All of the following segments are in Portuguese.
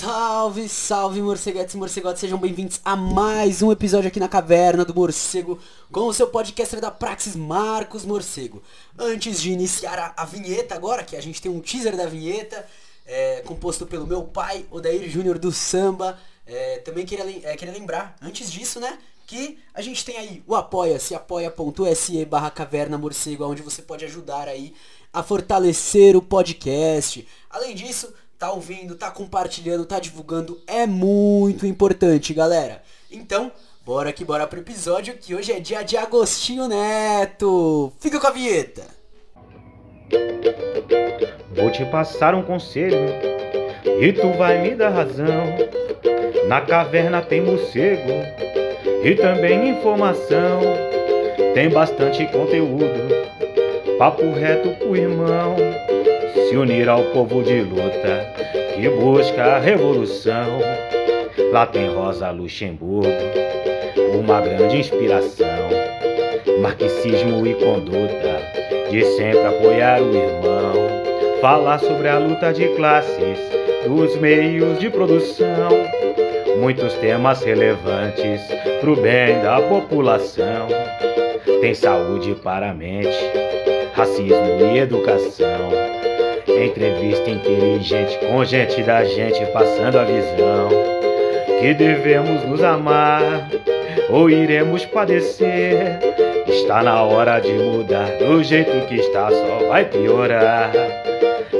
Salve, salve morceguetes e morcegotes, sejam bem-vindos a mais um episódio aqui na Caverna do Morcego com o seu podcaster da Praxis Marcos Morcego. Antes de iniciar a, a vinheta agora, que a gente tem um teaser da vinheta, é, composto pelo meu pai, Odair Júnior do Samba, é, também queria, é, queria lembrar, antes disso, né, que a gente tem aí o apoia-se, apoia.se barra caverna morcego, onde você pode ajudar aí a fortalecer o podcast. Além disso, tá ouvindo, tá compartilhando, tá divulgando, é muito importante, galera. Então, bora que bora pro episódio, que hoje é dia de Agostinho Neto. Fica com a vinheta. Vou te passar um conselho e tu vai me dar razão. Na caverna tem morcego e também informação. Tem bastante conteúdo, papo reto pro irmão se unir ao povo de luta que busca a revolução. Lá tem Rosa Luxemburgo, uma grande inspiração. Marxismo e conduta, de sempre apoiar o irmão. Falar sobre a luta de classes, dos meios de produção. Muitos temas relevantes pro bem da população. Tem saúde para a mente, racismo e educação Entrevista inteligente com gente da gente passando a visão que devemos nos amar ou iremos padecer. Está na hora de mudar, do jeito que está só vai piorar.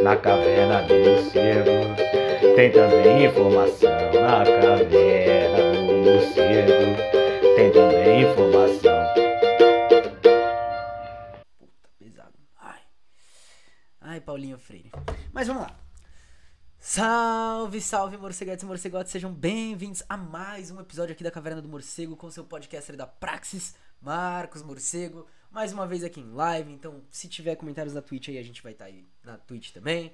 Na caverna do morcego tem também informação. Na caverna do morcego tem também informação. Paulinho Freire. Mas vamos lá. Salve, salve, morceguetes e morcegotes, sejam bem-vindos a mais um episódio aqui da Caverna do Morcego com seu podcaster da Praxis, Marcos Morcego, mais uma vez aqui em live, então se tiver comentários na Twitch aí, a gente vai estar tá aí na Twitch também.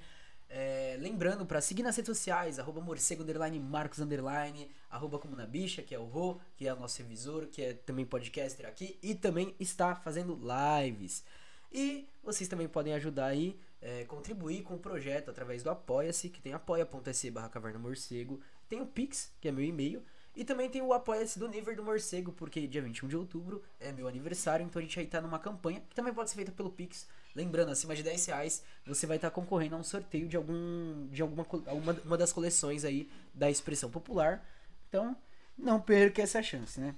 É, lembrando para seguir nas redes sociais, arroba morcego, underline, marcos, underline, arroba como na bicha, que é o Rô, que é o nosso revisor, que é também podcaster aqui, e também está fazendo lives. E vocês também podem ajudar aí é, contribuir com o projeto através do Apoia-se, que tem apoia.se barra caverna morcego, tem o Pix, que é meu e-mail, e também tem o Apoia-se do Niver do Morcego, porque dia 21 de outubro é meu aniversário, então a gente aí tá numa campanha, que também pode ser feita pelo Pix. Lembrando, acima de 10 reais, você vai estar tá concorrendo a um sorteio de algum. de alguma uma, uma das coleções aí da expressão popular. Então, não perca essa chance, né?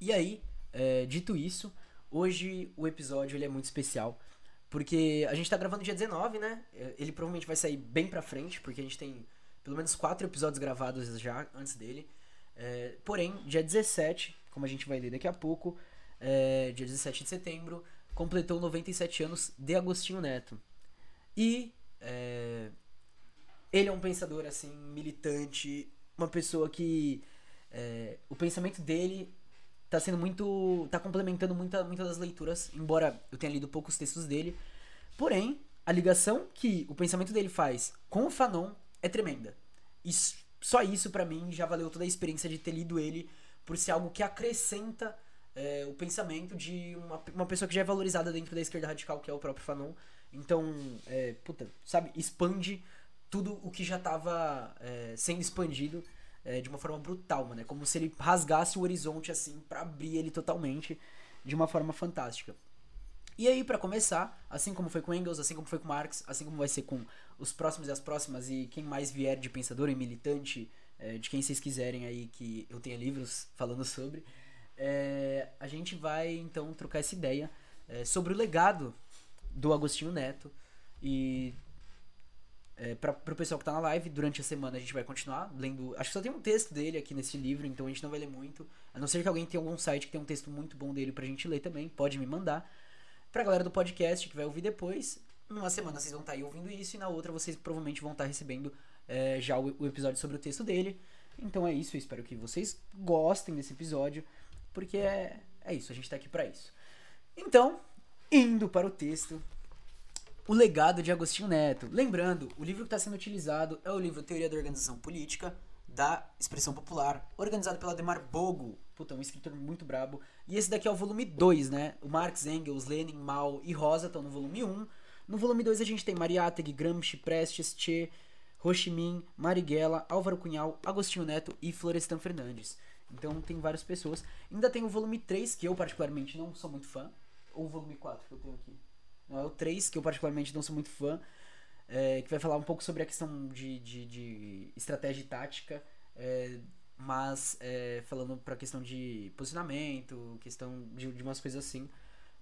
E aí, é, dito isso, hoje o episódio ele é muito especial porque a gente tá gravando dia 19, né? Ele provavelmente vai sair bem pra frente, porque a gente tem pelo menos quatro episódios gravados já antes dele. É, porém, dia 17, como a gente vai ler daqui a pouco, é, dia 17 de setembro, completou 97 anos de Agostinho Neto. E é, ele é um pensador, assim, militante, uma pessoa que é, o pensamento dele tá sendo muito. tá complementando muita, muitas das leituras, embora eu tenha lido poucos textos dele. Porém, a ligação que o pensamento dele faz com o Fanon é tremenda. E só isso para mim já valeu toda a experiência de ter lido ele por ser algo que acrescenta é, o pensamento de uma, uma pessoa que já é valorizada dentro da esquerda radical, que é o próprio Fanon. Então, é, puta, sabe, expande tudo o que já estava é, sendo expandido é, de uma forma brutal, mano. É como se ele rasgasse o horizonte assim para abrir ele totalmente de uma forma fantástica. E aí, para começar, assim como foi com Engels, assim como foi com Marx, assim como vai ser com os próximos e as próximas, e quem mais vier de pensador e militante, é, de quem vocês quiserem aí que eu tenha livros falando sobre, é, a gente vai então trocar essa ideia é, sobre o legado do Agostinho Neto e é, para o pessoal que tá na live, durante a semana a gente vai continuar lendo. Acho que só tem um texto dele aqui nesse livro, então a gente não vai ler muito. A não ser que alguém tenha algum site que tem um texto muito bom dele pra gente ler também, pode me mandar. Pra galera do podcast que vai ouvir depois, numa semana vocês vão estar tá aí ouvindo isso e na outra vocês provavelmente vão estar tá recebendo é, já o, o, episódio sobre o texto dele. Então é isso, eu espero que vocês gostem desse episódio, porque é, é isso, a gente tá aqui para isso. Então, indo para o texto, o Legado de Agostinho Neto. Lembrando, o livro que está sendo utilizado é o livro Teoria da Organização Política, da Expressão Popular, organizado pelo Ademar Bogo. Puta, um escritor muito brabo. E esse daqui é o volume 2, né? O Marx, Engels, Lenin, Mao e Rosa estão no volume 1. Um. No volume 2 a gente tem Mariátegui, Gramsci, Prestes, Che, Ho Chi Minh, Marighella, Álvaro Cunhal, Agostinho Neto e Florestan Fernandes. Então tem várias pessoas. Ainda tem o volume 3, que eu particularmente não sou muito fã. Ou o volume 4 que eu tenho aqui. É o 3, que eu particularmente não sou muito fã. É, que vai falar um pouco sobre a questão de, de, de estratégia e tática. É, mas é, falando pra questão de posicionamento, questão de, de umas coisas assim.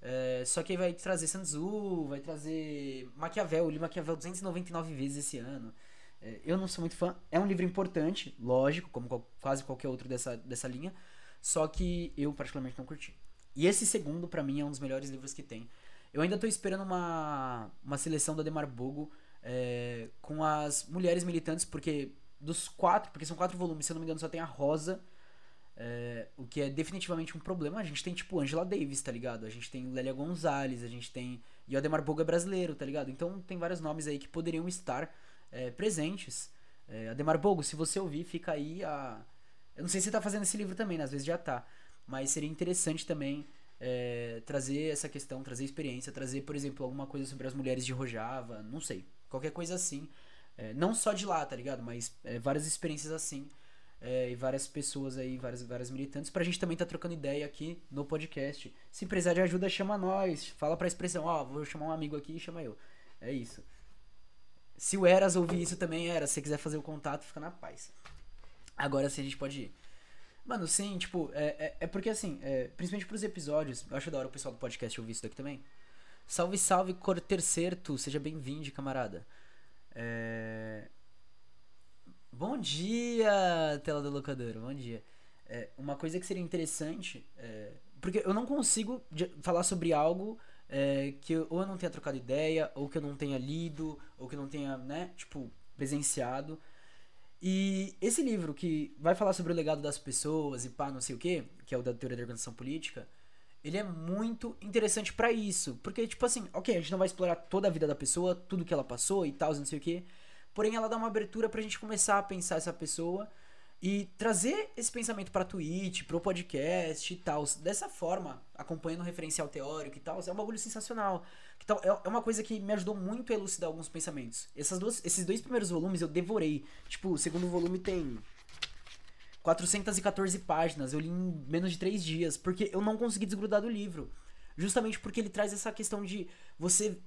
É, só que aí vai trazer Sun Tzu, vai trazer Maquiavel, eu li Maquiavel 299 vezes esse ano. É, eu não sou muito fã, é um livro importante, lógico, como qual, quase qualquer outro dessa, dessa linha, só que eu particularmente não curti. E esse segundo, para mim, é um dos melhores livros que tem. Eu ainda tô esperando uma, uma seleção da Demar Bogo é, com as mulheres militantes, porque dos quatro, porque são quatro volumes, se eu não me engano, só tem a Rosa, é, o que é definitivamente um problema. A gente tem, tipo, Angela Davis, tá ligado? A gente tem Lélia Gonzalez, a gente tem. E o Ademar Bogo é brasileiro, tá ligado? Então tem vários nomes aí que poderiam estar é, presentes. É, Ademar Bogo, se você ouvir, fica aí a. Eu não sei se você tá fazendo esse livro também, né? às vezes já tá. Mas seria interessante também é, trazer essa questão, trazer experiência, trazer, por exemplo, alguma coisa sobre as mulheres de Rojava, não sei. Qualquer coisa assim. É, não só de lá, tá ligado? Mas é, várias experiências assim é, e várias pessoas aí, várias, várias militantes, pra gente também tá trocando ideia aqui no podcast. Se precisar de ajuda, chama nós. Fala pra expressão, ó, oh, vou chamar um amigo aqui e chama eu. É isso. Se o Eras ouvir isso também, Eras, se você quiser fazer o contato, fica na paz. Agora sim a gente pode ir. Mano, sim, tipo, é, é, é porque assim, é, principalmente pros episódios, eu acho da hora o pessoal do podcast ouvir isso daqui também. Salve, salve, Cor Tercerto, seja bem-vindo, camarada. É, Bom dia, tela do locador, bom dia. É, uma coisa que seria interessante, é, porque eu não consigo falar sobre algo é, que eu, ou eu não tenha trocado ideia, ou que eu não tenha lido, ou que eu não tenha, né, tipo, presenciado. E esse livro que vai falar sobre o legado das pessoas e pá, não sei o que, que é o da teoria da organização política, ele é muito interessante para isso. Porque, tipo assim, ok, a gente não vai explorar toda a vida da pessoa, tudo que ela passou e tal, não sei o que. Porém, ela dá uma abertura pra gente começar a pensar essa pessoa e trazer esse pensamento pra Twitch, pro podcast e tal. Dessa forma, acompanhando o referencial teórico e tal, é um bagulho sensacional. Então, é uma coisa que me ajudou muito a elucidar alguns pensamentos. Essas duas, esses dois primeiros volumes eu devorei. Tipo, o segundo volume tem 414 páginas. Eu li em menos de 3 dias, porque eu não consegui desgrudar do livro. Justamente porque ele traz essa questão de você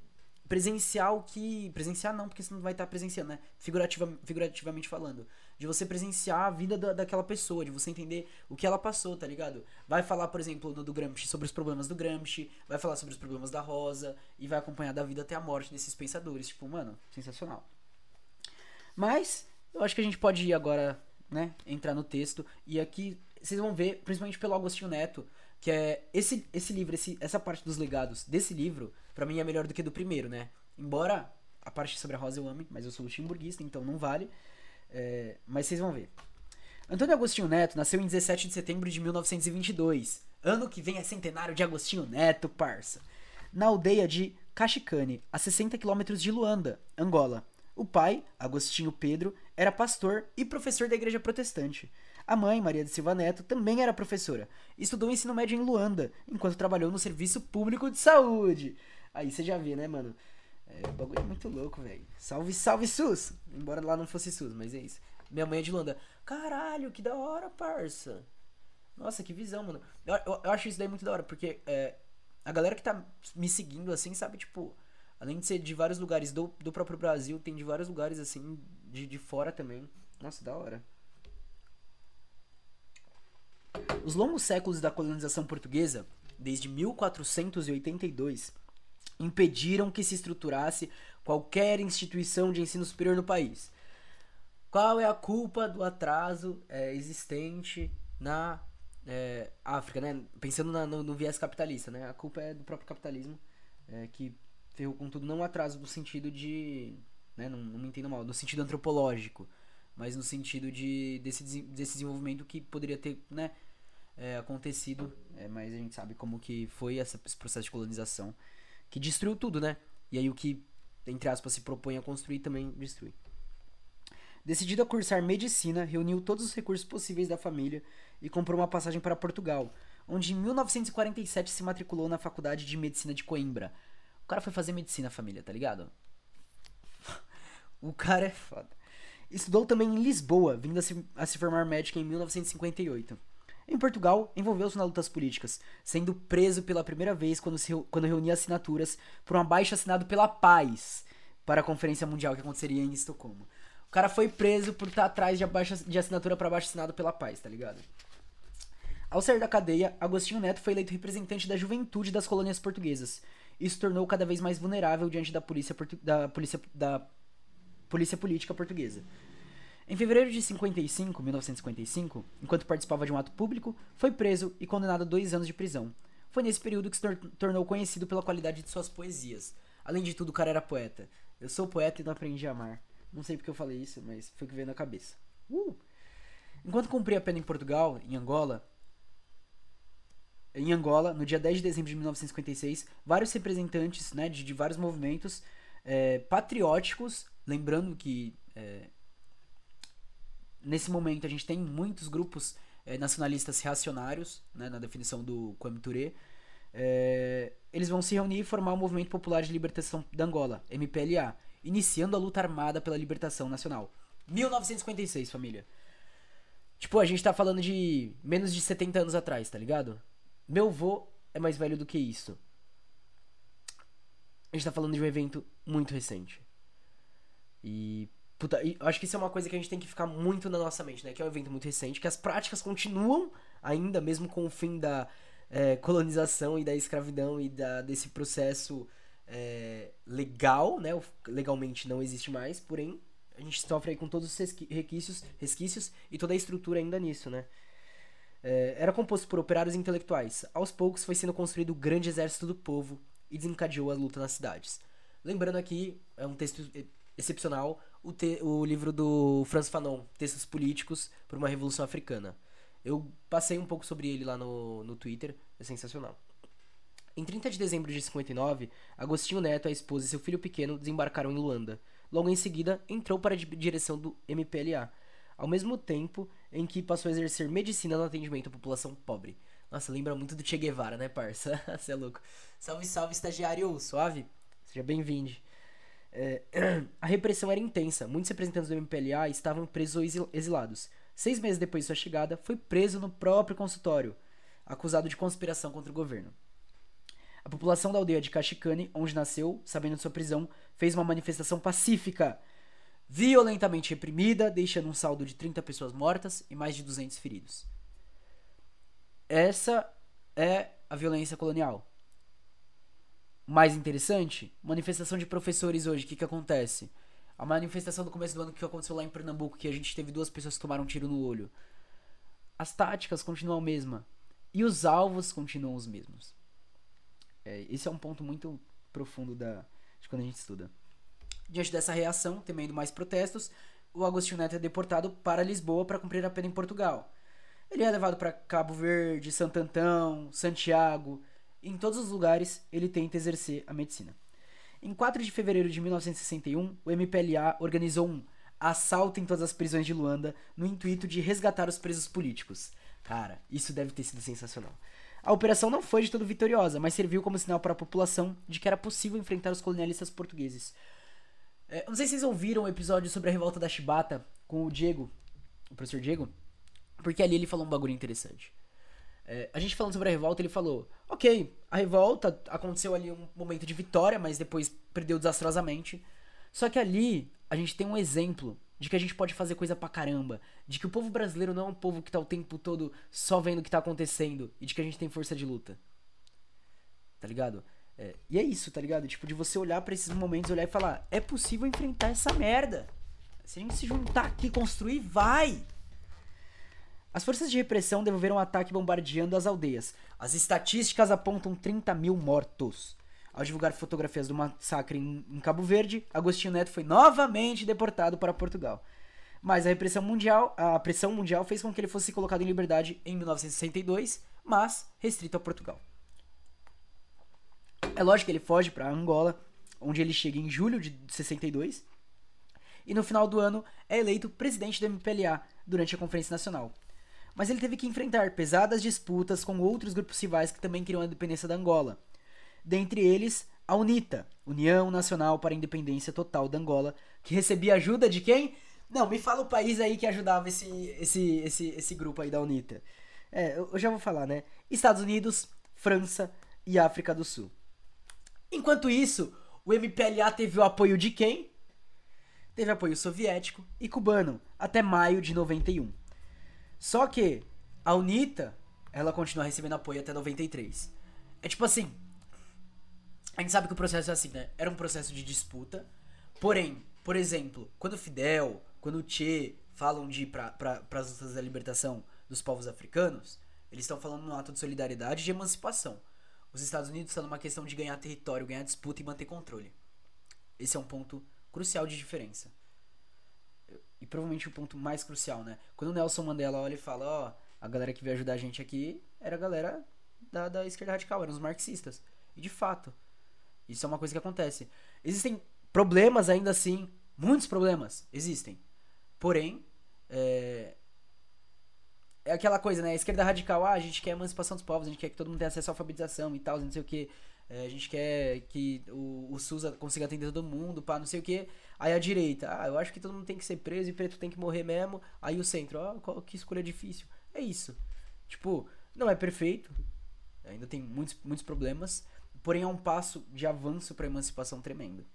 presencial que. Presenciar não, porque você não vai estar presenciando, né? Figurativa, figurativamente falando. De você presenciar a vida da, daquela pessoa, de você entender o que ela passou, tá ligado? Vai falar, por exemplo, do, do Gramsci sobre os problemas do Gramsci, vai falar sobre os problemas da Rosa, e vai acompanhar da vida até a morte desses pensadores. Tipo, mano, sensacional. Mas, eu acho que a gente pode ir agora, né? Entrar no texto. E aqui vocês vão ver, principalmente pelo Agostinho Neto, que é esse, esse livro, esse, essa parte dos legados desse livro, para mim é melhor do que do primeiro, né? Embora a parte sobre a Rosa eu ame, mas eu sou luxemburguista, então não vale. É, mas vocês vão ver. Antônio Agostinho Neto nasceu em 17 de setembro de 1922. Ano que vem é centenário de Agostinho Neto, parça. Na aldeia de Cachicane, a 60 quilômetros de Luanda, Angola. O pai, Agostinho Pedro, era pastor e professor da igreja protestante. A mãe, Maria de Silva Neto, também era professora. Estudou ensino médio em Luanda, enquanto trabalhou no Serviço Público de Saúde. Aí você já vê, né, mano? É, o bagulho é muito louco, velho. Salve, salve, SUS! Embora lá não fosse SUS, mas é isso. Minha mãe é de Luanda. Caralho, que da hora, parça. Nossa, que visão, mano. Eu, eu, eu acho isso daí muito da hora, porque é, a galera que tá me seguindo, assim, sabe, tipo... Além de ser de vários lugares do, do próprio Brasil, tem de vários lugares, assim, de, de fora também. Nossa, da hora. Os longos séculos da colonização portuguesa, desde 1482, impediram que se estruturasse qualquer instituição de ensino superior no país. Qual é a culpa do atraso é, existente na é, África, né? Pensando na, no, no, viés capitalista, né? A culpa é do próprio capitalismo, é, que ferrou com tudo, não atraso no sentido de. Né? Não, não me entendo mal, no sentido antropológico, mas no sentido de desse, desse desenvolvimento que poderia ter, né? É, acontecido, é, mas a gente sabe como que foi essa, esse processo de colonização que destruiu tudo, né? E aí o que, entre aspas, se propõe a construir também destrui. Decidido a cursar medicina, reuniu todos os recursos possíveis da família e comprou uma passagem para Portugal, onde em 1947 se matriculou na Faculdade de Medicina de Coimbra. O cara foi fazer medicina, família, tá ligado? o cara é foda. Estudou também em Lisboa, vindo a se, a se formar médica em 1958. Em Portugal, envolveu-se nas lutas políticas, sendo preso pela primeira vez quando, se, quando reunia assinaturas por um abaixo assinado pela Paz para a Conferência Mundial que aconteceria em Estocolmo. O cara foi preso por estar atrás de, abaixo, de assinatura para abaixo assinado pela Paz, tá ligado? Ao sair da cadeia, Agostinho Neto foi eleito representante da juventude das colônias portuguesas. Isso tornou cada vez mais vulnerável diante da polícia, da polícia, da polícia política portuguesa. Em fevereiro de 55, 1955, enquanto participava de um ato público, foi preso e condenado a dois anos de prisão. Foi nesse período que se tor tornou conhecido pela qualidade de suas poesias. Além de tudo, o cara era poeta. Eu sou poeta e não aprendi a amar. Não sei porque eu falei isso, mas foi o que veio na cabeça. Uh! Enquanto cumpria a pena em Portugal, em Angola, em Angola, no dia 10 de dezembro de 1956, vários representantes né, de, de vários movimentos é, patrióticos, lembrando que é, nesse momento a gente tem muitos grupos é, nacionalistas reacionários, né, na definição do Kwame Touré, é, eles vão se reunir e formar o Movimento Popular de Libertação da Angola, MPLA, iniciando a luta armada pela libertação nacional. 1956, família. Tipo, a gente tá falando de menos de 70 anos atrás, tá ligado? Meu vô é mais velho do que isso. A gente tá falando de um evento muito recente. E Puta, acho que isso é uma coisa que a gente tem que ficar muito na nossa mente, né? Que é um evento muito recente, que as práticas continuam ainda, mesmo com o fim da é, colonização e da escravidão e da, desse processo é, legal, né? Legalmente não existe mais, porém a gente sofre aí com todos os resquícios, resquícios e toda a estrutura ainda nisso, né? É, era composto por operários intelectuais. Aos poucos foi sendo construído o grande exército do povo e desencadeou a luta nas cidades. Lembrando aqui, é um texto excepcional, o, te, o livro do Franz Fanon, Textos Políticos por uma Revolução Africana. Eu passei um pouco sobre ele lá no, no Twitter, é sensacional. Em 30 de dezembro de 59, Agostinho Neto, a esposa e seu filho pequeno desembarcaram em Luanda. Logo em seguida, entrou para a direção do MPLA, ao mesmo tempo em que passou a exercer medicina no atendimento à população pobre. Nossa, lembra muito do Che Guevara, né, parça? Você é louco. Salve, salve, estagiário, suave? Seja bem-vindo. É, a repressão era intensa. Muitos representantes do MPLA estavam presos ou exilados. Seis meses depois de sua chegada, foi preso no próprio consultório, acusado de conspiração contra o governo. A população da aldeia de Cachicane, onde nasceu, sabendo de sua prisão, fez uma manifestação pacífica, violentamente reprimida, deixando um saldo de 30 pessoas mortas e mais de 200 feridos. Essa é a violência colonial mais interessante, manifestação de professores hoje, o que, que acontece? A manifestação do começo do ano que aconteceu lá em Pernambuco, que a gente teve duas pessoas que tomaram um tiro no olho. As táticas continuam a mesma. E os alvos continuam os mesmos. É, esse é um ponto muito profundo da, de quando a gente estuda. Diante dessa reação, temendo mais protestos, o Agostinho Neto é deportado para Lisboa para cumprir a pena em Portugal. Ele é levado para Cabo Verde, Santo Antão, Santiago, em todos os lugares, ele tenta exercer a medicina. Em 4 de fevereiro de 1961, o MPLA organizou um assalto em todas as prisões de Luanda no intuito de resgatar os presos políticos. Cara, isso deve ter sido sensacional. A operação não foi de todo vitoriosa, mas serviu como sinal para a população de que era possível enfrentar os colonialistas portugueses. É, não sei se vocês ouviram o episódio sobre a revolta da Chibata com o Diego, o professor Diego, porque ali ele falou um bagulho interessante. É, a gente falando sobre a revolta, ele falou: Ok, a revolta aconteceu ali um momento de vitória, mas depois perdeu desastrosamente. Só que ali a gente tem um exemplo de que a gente pode fazer coisa pra caramba. De que o povo brasileiro não é um povo que tá o tempo todo só vendo o que tá acontecendo. E de que a gente tem força de luta. Tá ligado? É, e é isso, tá ligado? Tipo, de você olhar para esses momentos, olhar e falar: é possível enfrentar essa merda. Se a gente se juntar aqui, construir, vai! As forças de repressão devolveram um ataque bombardeando as aldeias. As estatísticas apontam 30 mil mortos. Ao divulgar fotografias do massacre em, em Cabo Verde, Agostinho Neto foi novamente deportado para Portugal. Mas a repressão mundial, a pressão mundial fez com que ele fosse colocado em liberdade em 1962, mas restrito a Portugal. É lógico que ele foge para Angola, onde ele chega em julho de 62, e no final do ano é eleito presidente do MPLA durante a Conferência Nacional mas ele teve que enfrentar pesadas disputas com outros grupos rivais que também queriam a independência da Angola. Dentre eles, a UNITA, União Nacional para a Independência Total da Angola, que recebia ajuda de quem? Não, me fala o país aí que ajudava esse, esse, esse, esse grupo aí da UNITA. É, eu já vou falar, né? Estados Unidos, França e África do Sul. Enquanto isso, o MPLA teve o apoio de quem? Teve apoio soviético e cubano até maio de 91. Só que a UNITA, ela continua recebendo apoio até 93. É tipo assim, a gente sabe que o processo é assim, né? Era um processo de disputa. Porém, por exemplo, quando o Fidel, quando o Che falam de ir para pra, as lutas da libertação dos povos africanos, eles estão falando num ato de solidariedade e de emancipação. Os Estados Unidos estão numa questão de ganhar território, ganhar disputa e manter controle. Esse é um ponto crucial de diferença. E provavelmente o ponto mais crucial, né? Quando o Nelson Mandela olha e fala, ó, oh, a galera que veio ajudar a gente aqui era a galera da, da esquerda radical, eram os marxistas. E de fato, isso é uma coisa que acontece. Existem problemas ainda assim, muitos problemas existem. Porém, é, é aquela coisa, né? A esquerda radical, ah, a gente quer a emancipação dos povos, a gente quer que todo mundo tenha acesso à alfabetização e tal, não sei o que. É, a gente quer que o, o SUS consiga atender todo mundo, pá, não sei o que. Aí a direita, ah, eu acho que todo mundo tem que ser preso e preto tem que morrer mesmo. Aí o centro, ó, oh, que escolha difícil. É isso. Tipo, não é perfeito. Ainda tem muitos, muitos problemas. Porém, é um passo de avanço para emancipação tremendo.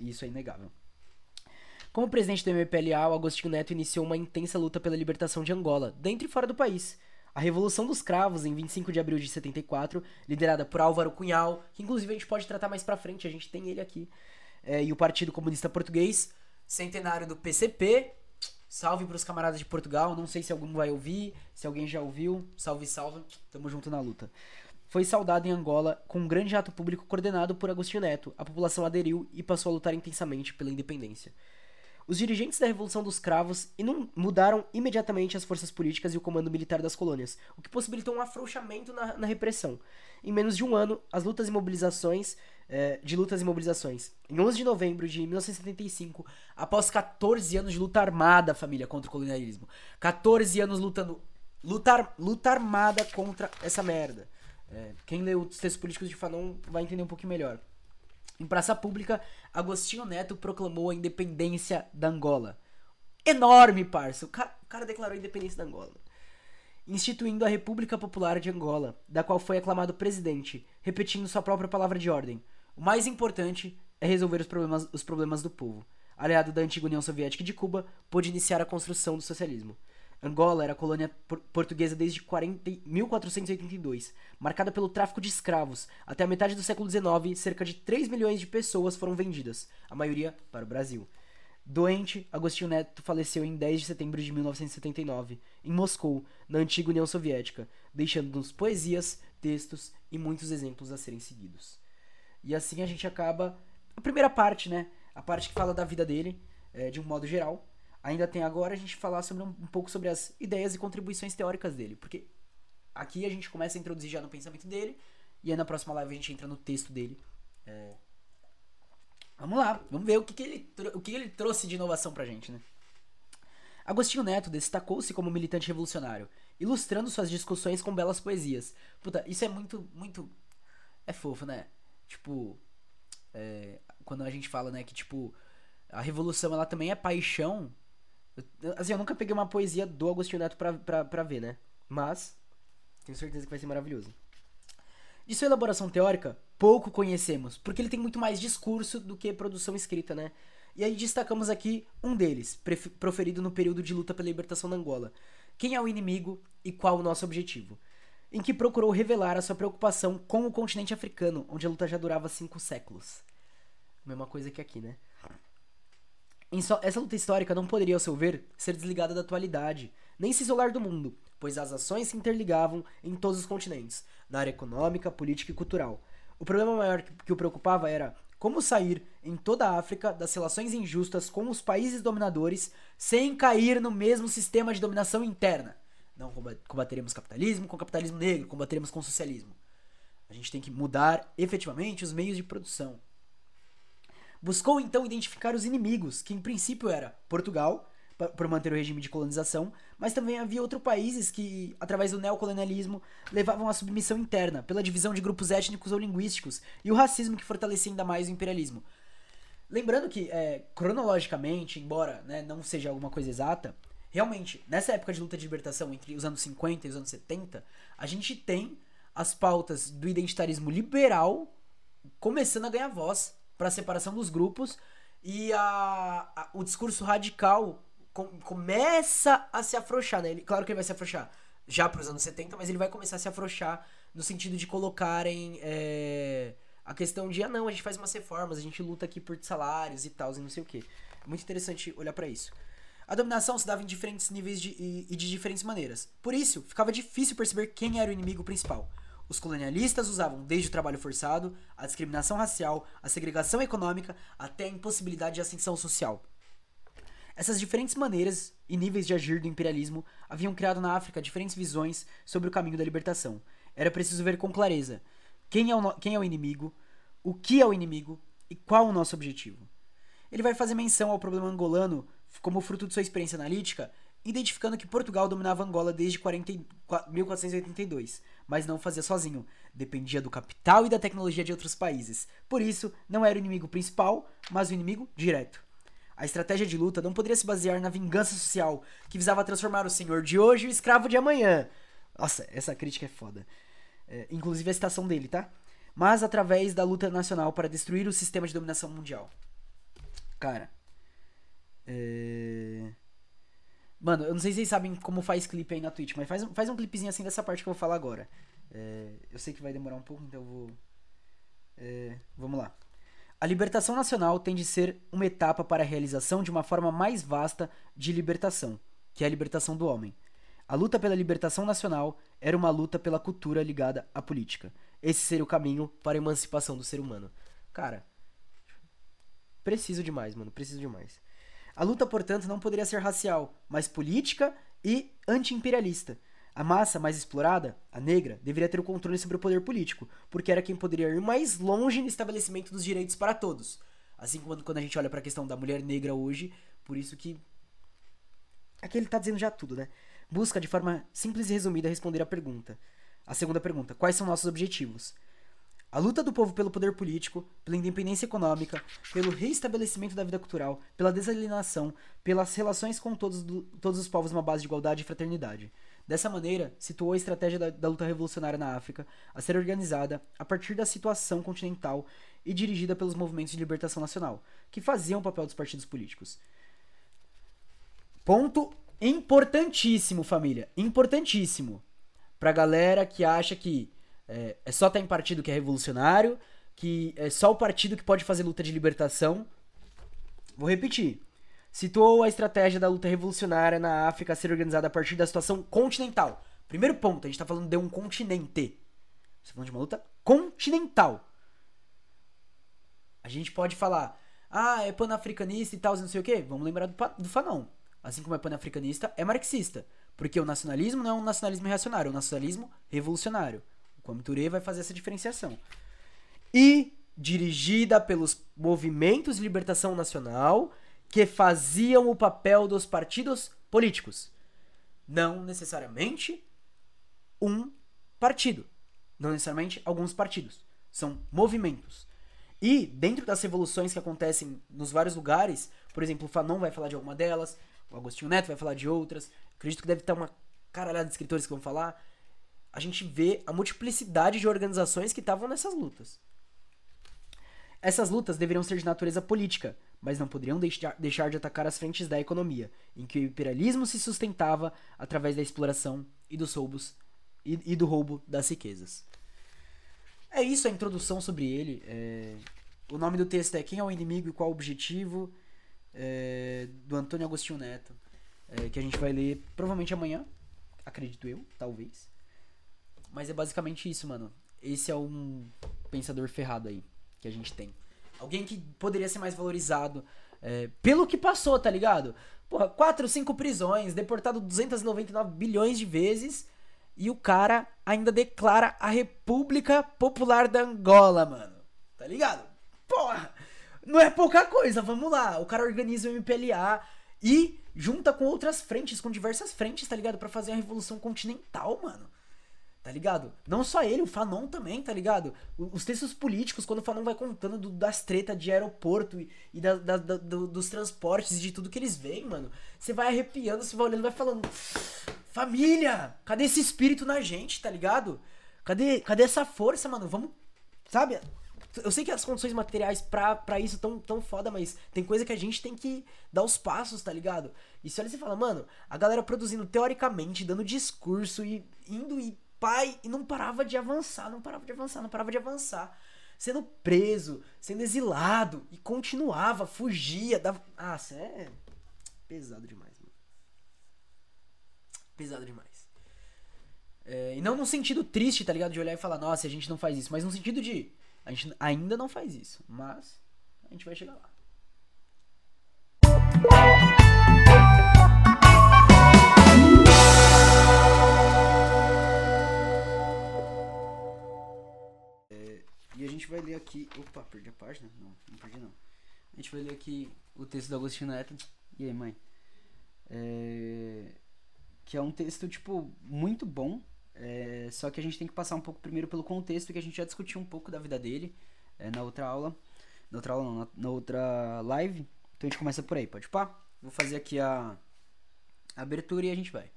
E isso é inegável. Como presidente do MPLA, o Agostinho Neto iniciou uma intensa luta pela libertação de Angola, dentro e fora do país. A Revolução dos Cravos, em 25 de abril de 74, liderada por Álvaro Cunhal, que inclusive a gente pode tratar mais pra frente, a gente tem ele aqui, é, e o Partido Comunista Português, centenário do PCP. Salve pros camaradas de Portugal, não sei se algum vai ouvir, se alguém já ouviu, salve, salve, tamo junto na luta foi saudado em Angola com um grande ato público coordenado por Agostinho Neto. A população aderiu e passou a lutar intensamente pela independência. Os dirigentes da Revolução dos Cravos mudaram imediatamente as forças políticas e o comando militar das colônias, o que possibilitou um afrouxamento na, na repressão. Em menos de um ano, as lutas e mobilizações eh, de lutas e mobilizações. Em 11 de novembro de 1975, após 14 anos de luta armada, família, contra o colonialismo, 14 anos lutando, luta, luta armada contra essa merda. É, quem lê os textos políticos de Fanon vai entender um pouquinho melhor. Em praça pública, Agostinho Neto proclamou a independência da Angola. Enorme, parça! O cara, o cara declarou a independência da Angola. Instituindo a República Popular de Angola, da qual foi aclamado presidente, repetindo sua própria palavra de ordem. O mais importante é resolver os problemas, os problemas do povo. Aliado da antiga União Soviética de Cuba, pôde iniciar a construção do socialismo. Angola era colônia por portuguesa desde 40, 1482, marcada pelo tráfico de escravos. Até a metade do século XIX, cerca de 3 milhões de pessoas foram vendidas, a maioria para o Brasil. Doente, Agostinho Neto faleceu em 10 de setembro de 1979, em Moscou, na antiga União Soviética, deixando-nos poesias, textos e muitos exemplos a serem seguidos. E assim a gente acaba a primeira parte, né? A parte que fala da vida dele, é, de um modo geral ainda tem agora a gente falar sobre um, um, pouco sobre as ideias e contribuições teóricas dele, porque aqui a gente começa a introduzir já no pensamento dele e aí na próxima live a gente entra no texto dele. É... Vamos lá, vamos ver o que, que ele o que ele trouxe de inovação pra gente, né? Agostinho Neto destacou-se como militante revolucionário, ilustrando suas discussões com belas poesias. Puta, isso é muito, muito. É fofo, né? Tipo. É... Quando a gente fala, né, que tipo. A revolução ela também é paixão Assim, eu nunca peguei uma poesia do Agostinho Neto pra, pra, pra ver, né? Mas, tenho certeza que vai ser maravilhoso. De sua elaboração teórica, pouco conhecemos, porque ele tem muito mais discurso do que produção escrita, né? E aí destacamos aqui um deles, proferido no período de luta pela libertação da Angola. Quem é o inimigo e qual o nosso objetivo? Em que procurou revelar a sua preocupação com o continente africano, onde a luta já durava cinco séculos. Mesma coisa que aqui, né? Essa luta histórica não poderia, ao seu ver, ser desligada da atualidade, nem se isolar do mundo, pois as ações se interligavam em todos os continentes, na área econômica, política e cultural. O problema maior que o preocupava era como sair em toda a África das relações injustas com os países dominadores sem cair no mesmo sistema de dominação interna. Não combateremos capitalismo com capitalismo negro, combateremos com socialismo. A gente tem que mudar efetivamente os meios de produção. Buscou então identificar os inimigos, que em princípio era Portugal, por manter o regime de colonização, mas também havia outros países que, através do neocolonialismo, levavam à submissão interna, pela divisão de grupos étnicos ou linguísticos, e o racismo que fortalecia ainda mais o imperialismo. Lembrando que, é, cronologicamente, embora né, não seja alguma coisa exata, realmente, nessa época de luta de libertação, entre os anos 50 e os anos 70, a gente tem as pautas do identitarismo liberal começando a ganhar voz para a separação dos grupos e a, a, o discurso radical com, começa a se afrouxar, né? Ele, claro que ele vai se afrouxar já para os anos 70, mas ele vai começar a se afrouxar no sentido de colocarem é, a questão de, ah não, a gente faz umas reformas, a gente luta aqui por salários e tal, e não sei o que. É muito interessante olhar para isso. A dominação se dava em diferentes níveis de, e, e de diferentes maneiras. Por isso, ficava difícil perceber quem era o inimigo principal. Os colonialistas usavam desde o trabalho forçado, a discriminação racial, a segregação econômica, até a impossibilidade de ascensão social. Essas diferentes maneiras e níveis de agir do imperialismo haviam criado na África diferentes visões sobre o caminho da libertação. Era preciso ver com clareza quem é o, quem é o inimigo, o que é o inimigo e qual o nosso objetivo. Ele vai fazer menção ao problema angolano como fruto de sua experiência analítica, identificando que Portugal dominava Angola desde 40, 1482, mas não fazia sozinho, dependia do capital e da tecnologia de outros países. Por isso, não era o inimigo principal, mas o inimigo direto. A estratégia de luta não poderia se basear na vingança social, que visava transformar o senhor de hoje e o escravo de amanhã. Nossa, essa crítica é foda. É, inclusive a citação dele, tá? Mas através da luta nacional para destruir o sistema de dominação mundial. Cara. É... Mano, eu não sei se vocês sabem como faz clipe aí na Twitch, mas faz, faz um clipezinho assim dessa parte que eu vou falar agora. É... Eu sei que vai demorar um pouco, então eu vou. É... Vamos lá. A libertação nacional tem de ser uma etapa para a realização de uma forma mais vasta de libertação, que é a libertação do homem. A luta pela libertação nacional era uma luta pela cultura ligada à política. Esse seria o caminho para a emancipação do ser humano. Cara, preciso demais, mano, preciso demais. A luta, portanto, não poderia ser racial, mas política e anti-imperialista. A massa mais explorada, a negra, deveria ter o controle sobre o poder político, porque era quem poderia ir mais longe no estabelecimento dos direitos para todos. Assim como quando a gente olha para a questão da mulher negra hoje, por isso que. Aqui ele tá dizendo já tudo, né? Busca de forma simples e resumida responder a pergunta. A segunda pergunta: quais são nossos objetivos? A luta do povo pelo poder político, pela independência econômica, pelo reestabelecimento da vida cultural, pela desalienação, pelas relações com todos, todos os povos numa base de igualdade e fraternidade. Dessa maneira, situou a estratégia da, da, luta revolucionária na África a ser organizada a partir da situação continental e dirigida pelos movimentos de libertação nacional, que faziam o papel dos partidos políticos. Ponto importantíssimo, família. Importantíssimo. Pra galera que acha que é, é só estar em partido que é revolucionário, que é só o partido que pode fazer luta de libertação. Vou repetir situou a estratégia da luta revolucionária na África a ser organizada a partir da situação continental. Primeiro ponto, a gente está falando de um continente. Você tá falando de uma luta continental. A gente pode falar, ah, é panafricanista e tal, não sei o quê. Vamos lembrar do, do Fanon. Assim como é panafricanista, é marxista. Porque o nacionalismo não é um nacionalismo reacionário, é um nacionalismo revolucionário. Kwame Ture vai fazer essa diferenciação. E dirigida pelos movimentos de libertação nacional que faziam o papel dos partidos políticos. Não necessariamente um partido. Não necessariamente alguns partidos. São movimentos. E dentro das revoluções que acontecem nos vários lugares, por exemplo, o Fanon vai falar de alguma delas, o Agostinho Neto vai falar de outras, acredito que deve ter uma caralhada de escritores que vão falar. A gente vê a multiplicidade de organizações que estavam nessas lutas. Essas lutas deveriam ser de natureza política, mas não poderiam deixar, de atacar as frentes da economia, em que o imperialismo se sustentava através da exploração e dos roubos e do roubo das riquezas. É isso a introdução sobre ele. É... O nome do texto é Quem é o Inimigo e Qual o Objetivo? É... Do Antônio Agostinho Neto. É... Que a gente vai ler provavelmente amanhã. Acredito eu, talvez. Mas é basicamente isso, mano. Esse é um pensador ferrado aí que a gente tem. Alguém que poderia ser mais valorizado é, pelo que passou, tá ligado? Porra, 4, 5 prisões, deportado 299 bilhões de vezes. E o cara ainda declara a República Popular da Angola, mano. Tá ligado? Porra! Não é pouca coisa, vamos lá. O cara organiza o MPLA e junta com outras frentes, com diversas frentes, tá ligado? para fazer a Revolução Continental, mano. Tá ligado? Não só ele, o Fanon também, tá ligado? Os textos políticos, quando o Fanon vai contando do, das tretas de aeroporto e, e da, da, da, do, dos transportes e de tudo que eles veem, mano. Você vai arrepiando, você vai olhando, vai falando. Família! Cadê esse espírito na gente, tá ligado? Cadê, cadê essa força, mano? Vamos. Sabe? Eu sei que as condições materiais pra, isso tão, tão foda, mas tem coisa que a gente tem que dar os passos, tá ligado? E se olha e fala, mano, a galera produzindo teoricamente, dando discurso e indo e pai, e não parava de avançar, não parava de avançar, não parava de avançar. Sendo preso, sendo exilado, e continuava, fugia, dava. Ah, isso é pesado demais, mano. Pesado demais. É, e não no sentido triste, tá ligado? De olhar e falar, nossa, a gente não faz isso, mas no sentido de a gente ainda não faz isso, mas a gente vai chegar lá. Ler aqui. Opa, perdi a página? Não, não perdi não. A gente vai ler aqui o texto do Agostinho Neto. E aí, mãe? É, que é um texto, tipo, muito bom. É, só que a gente tem que passar um pouco primeiro pelo contexto, que a gente já discutiu um pouco da vida dele é, na outra aula. Na outra aula não, na, na, outra live. Então a gente começa por aí, pode pá? Vou fazer aqui a, a abertura e a gente vai.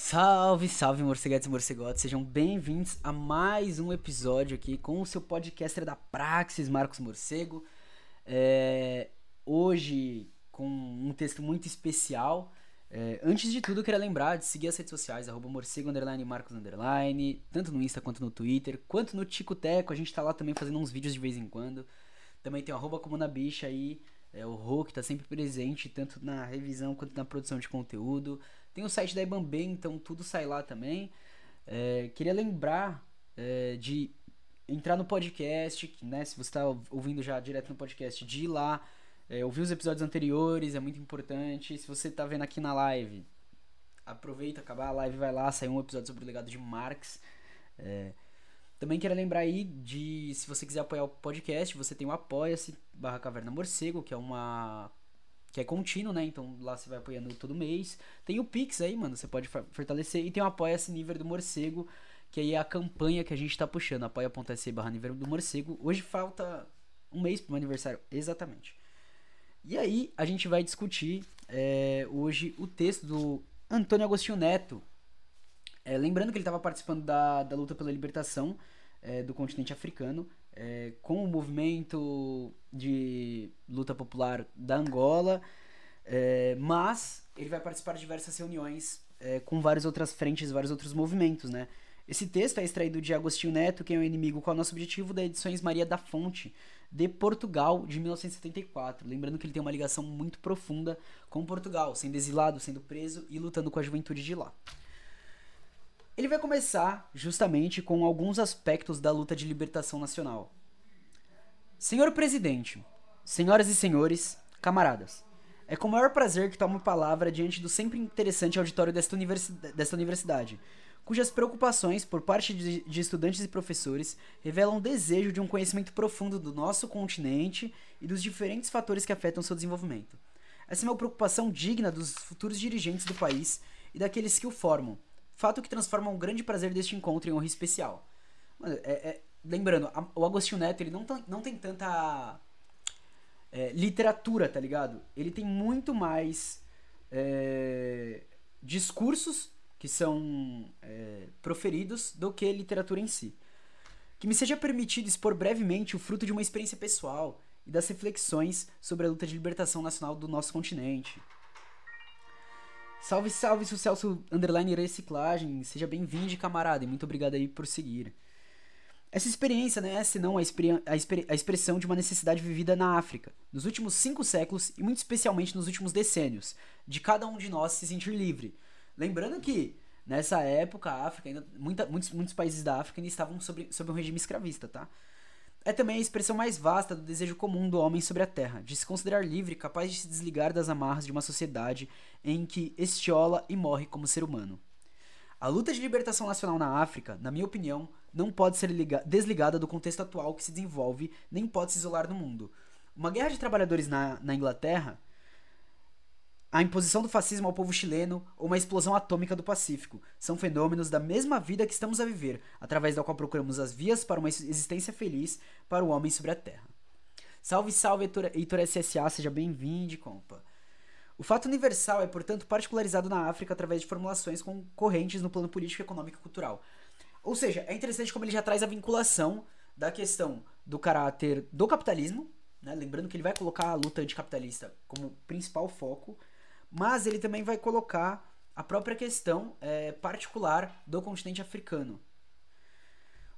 Salve, salve, morceguetes e morcegotes. Sejam bem-vindos a mais um episódio aqui com o seu podcaster da Praxis, Marcos Morcego. É, hoje com um texto muito especial é, antes de tudo, eu queria lembrar de seguir as redes sociais, arroba morcego, underline, marcos, underline, tanto no Insta quanto no Twitter, quanto no Ticoteco, a gente tá lá também fazendo uns vídeos de vez em quando. Também tem o arroba Comuna Bicha aí, é, o Rô, que tá sempre presente, tanto na revisão quanto na produção de conteúdo. Tem o site da Ibambem, então tudo sai lá também. É, queria lembrar é, de entrar no podcast, né, se você tá ouvindo já direto no podcast, de ir lá é, ouvir os episódios anteriores é muito importante. Se você tá vendo aqui na live, aproveita, acabar a live, vai lá, saiu um episódio sobre o legado de Marx. É, também quero lembrar aí de, se você quiser apoiar o podcast, você tem o Apoia-se barra Caverna Morcego, que é uma que é contínuo, né? Então lá você vai apoiando todo mês. Tem o Pix aí, mano, você pode fortalecer. E tem o Apoia-se Nível do Morcego, que aí é a campanha que a gente tá puxando. Apoia.se barra Nível do Morcego. Hoje falta um mês pro meu aniversário, exatamente. E aí a gente vai discutir é, hoje o texto do Antônio Agostinho Neto. É, lembrando que ele estava participando da, da luta pela libertação é, do continente africano é, com o movimento de luta popular da Angola, é, mas ele vai participar de diversas reuniões é, com várias outras frentes, vários outros movimentos, né? Esse texto é extraído de Agostinho Neto, Quem é o Inimigo, é o Nosso Objetivo, da Edições Maria da Fonte, de Portugal, de 1974. Lembrando que ele tem uma ligação muito profunda com Portugal, sendo exilado, sendo preso e lutando com a juventude de lá. Ele vai começar justamente com alguns aspectos da luta de libertação nacional. Senhor presidente, senhoras e senhores, camaradas, é com o maior prazer que tomo a palavra diante do sempre interessante auditório desta, universidade, desta universidade cujas preocupações por parte de, de, estudantes e professores revelam o desejo de um conhecimento profundo do nosso continente e dos diferentes fatores que afetam seu desenvolvimento. Essa é uma preocupação digna dos futuros dirigentes do país e daqueles que o formam, fato que transforma um grande prazer deste encontro em honra especial. Mano, é, é, lembrando, a, o Agostinho Neto ele não, não tem tanta é, literatura, tá ligado? Ele tem muito mais é, discursos que são é, proferidos do que literatura em si. Que me seja permitido expor brevemente o fruto de uma experiência pessoal e das reflexões sobre a luta de libertação nacional do nosso continente. Salve, salve, Celso Underline Reciclagem. Seja bem-vindo, camarada, e muito obrigado aí por seguir. Essa experiência não é senão a, a, a expressão de uma necessidade vivida na África, nos últimos cinco séculos e muito especialmente nos últimos decênios, de cada um de nós se sentir livre, Lembrando que nessa época a África, ainda, muita, muitos, muitos países da África ainda estavam sob, sob um regime escravista, tá? É também a expressão mais vasta do desejo comum do homem sobre a terra, de se considerar livre, capaz de se desligar das amarras de uma sociedade em que estiola e morre como ser humano. A luta de libertação nacional na África, na minha opinião, não pode ser desligada do contexto atual que se desenvolve, nem pode se isolar do mundo. Uma guerra de trabalhadores na, na Inglaterra a imposição do fascismo ao povo chileno ou uma explosão atômica do Pacífico. São fenômenos da mesma vida que estamos a viver, através da qual procuramos as vias para uma existência feliz para o homem sobre a Terra. Salve, salve, Heitor, SSA, seja bem-vindo, compa. O fato universal é, portanto, particularizado na África através de formulações concorrentes no plano político, econômico e cultural. Ou seja, é interessante como ele já traz a vinculação da questão do caráter do capitalismo, né? lembrando que ele vai colocar a luta anticapitalista como principal foco, mas ele também vai colocar a própria questão é, particular do continente africano.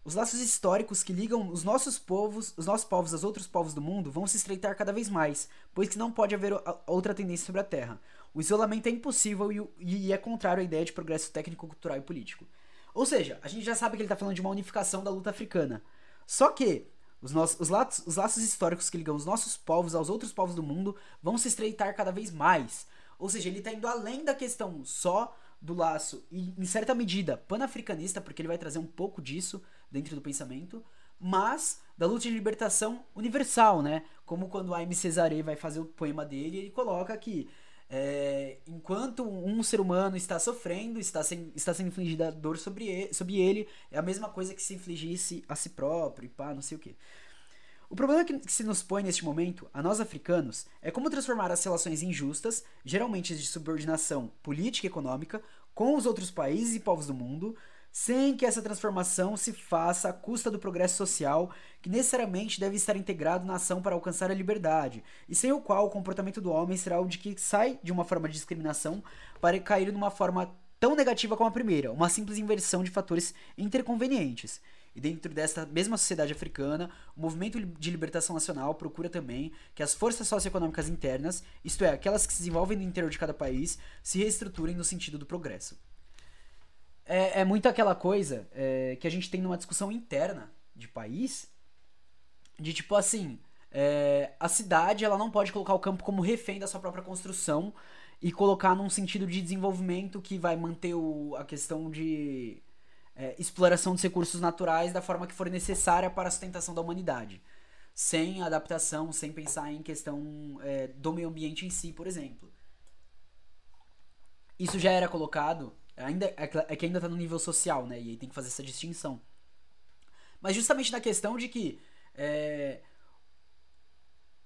Os laços históricos que ligam os nossos povos, os nossos povos aos outros povos do mundo vão se estreitar cada vez mais, pois que não pode haver outra tendência sobre a Terra. O isolamento é impossível e, e é contrário à ideia de progresso técnico, cultural e político. Ou seja, a gente já sabe que ele está falando de uma unificação da luta africana. Só que os, nossos, os, laços, os laços históricos que ligam os nossos povos aos outros povos do mundo vão se estreitar cada vez mais. Ou seja, ele está indo além da questão só do laço, e em certa medida panafricanista, porque ele vai trazer um pouco disso dentro do pensamento, mas da luta de libertação universal, né? Como quando a M. Cesare vai fazer o poema dele, ele coloca que é, enquanto um ser humano está sofrendo, está, sem, está sendo infligida dor sobre ele, sobre ele, é a mesma coisa que se infligisse a si próprio e pá, não sei o que. O problema que se nos põe neste momento, a nós africanos, é como transformar as relações injustas, geralmente de subordinação política e econômica, com os outros países e povos do mundo, sem que essa transformação se faça à custa do progresso social, que necessariamente deve estar integrado na ação para alcançar a liberdade, e sem o qual o comportamento do homem será o de que sai de uma forma de discriminação para cair numa forma tão negativa como a primeira, uma simples inversão de fatores interconvenientes. E dentro desta mesma sociedade africana, o movimento de libertação nacional procura também que as forças socioeconômicas internas, isto é, aquelas que se desenvolvem no interior de cada país, se reestruturem no sentido do progresso. É, é muito aquela coisa é, que a gente tem numa discussão interna de país, de tipo assim, é, a cidade ela não pode colocar o campo como refém da sua própria construção e colocar num sentido de desenvolvimento que vai manter o, a questão de é, exploração dos recursos naturais da forma que for necessária para a sustentação da humanidade. Sem adaptação, sem pensar em questão é, do meio ambiente em si, por exemplo. Isso já era colocado, ainda é, é que ainda está no nível social, né? E aí tem que fazer essa distinção. Mas justamente na questão de que é,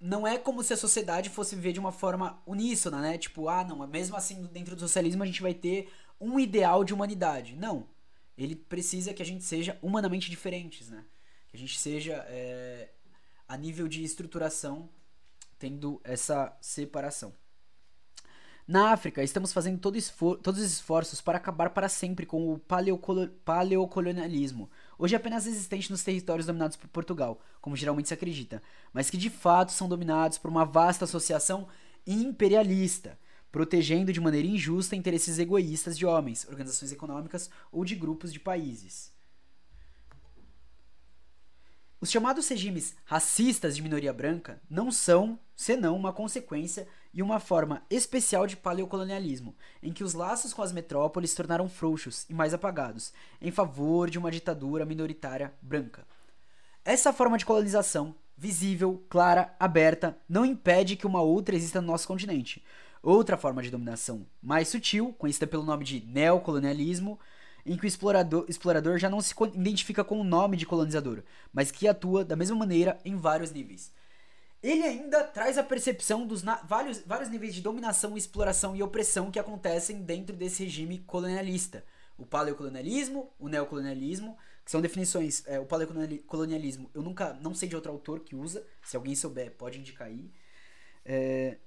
não é como se a sociedade fosse viver de uma forma uníssona, né? Tipo, ah, não, mesmo assim dentro do socialismo a gente vai ter um ideal de humanidade. Não ele precisa que a gente seja humanamente diferentes, né? Que a gente seja é, a nível de estruturação tendo essa separação. Na África, estamos fazendo todo todos os esforços para acabar para sempre com o paleocolonialismo, hoje apenas existente nos territórios dominados por Portugal, como geralmente se acredita, mas que de fato são dominados por uma vasta associação imperialista, protegendo de maneira injusta interesses egoístas de homens, organizações econômicas ou de grupos de países. Os chamados regimes racistas de minoria branca não são, senão, uma consequência e uma forma especial de paleocolonialismo, em que os laços com as metrópoles se tornaram frouxos e mais apagados, em favor de uma ditadura minoritária branca. Essa forma de colonização, visível, clara, aberta, não impede que uma outra exista no nosso continente, Outra forma de dominação mais sutil, conhecida pelo nome de neocolonialismo, em que o explorador, explorador já não se identifica com o nome de colonizador, mas que atua da mesma maneira em vários níveis. Ele ainda traz a percepção dos vários, vários níveis de dominação, exploração e opressão que acontecem dentro desse regime colonialista. O paleocolonialismo, o neocolonialismo, que são definições. É, o paleocolonialismo, eu nunca não sei de outro autor que usa, se alguém souber, pode indicar aí. É,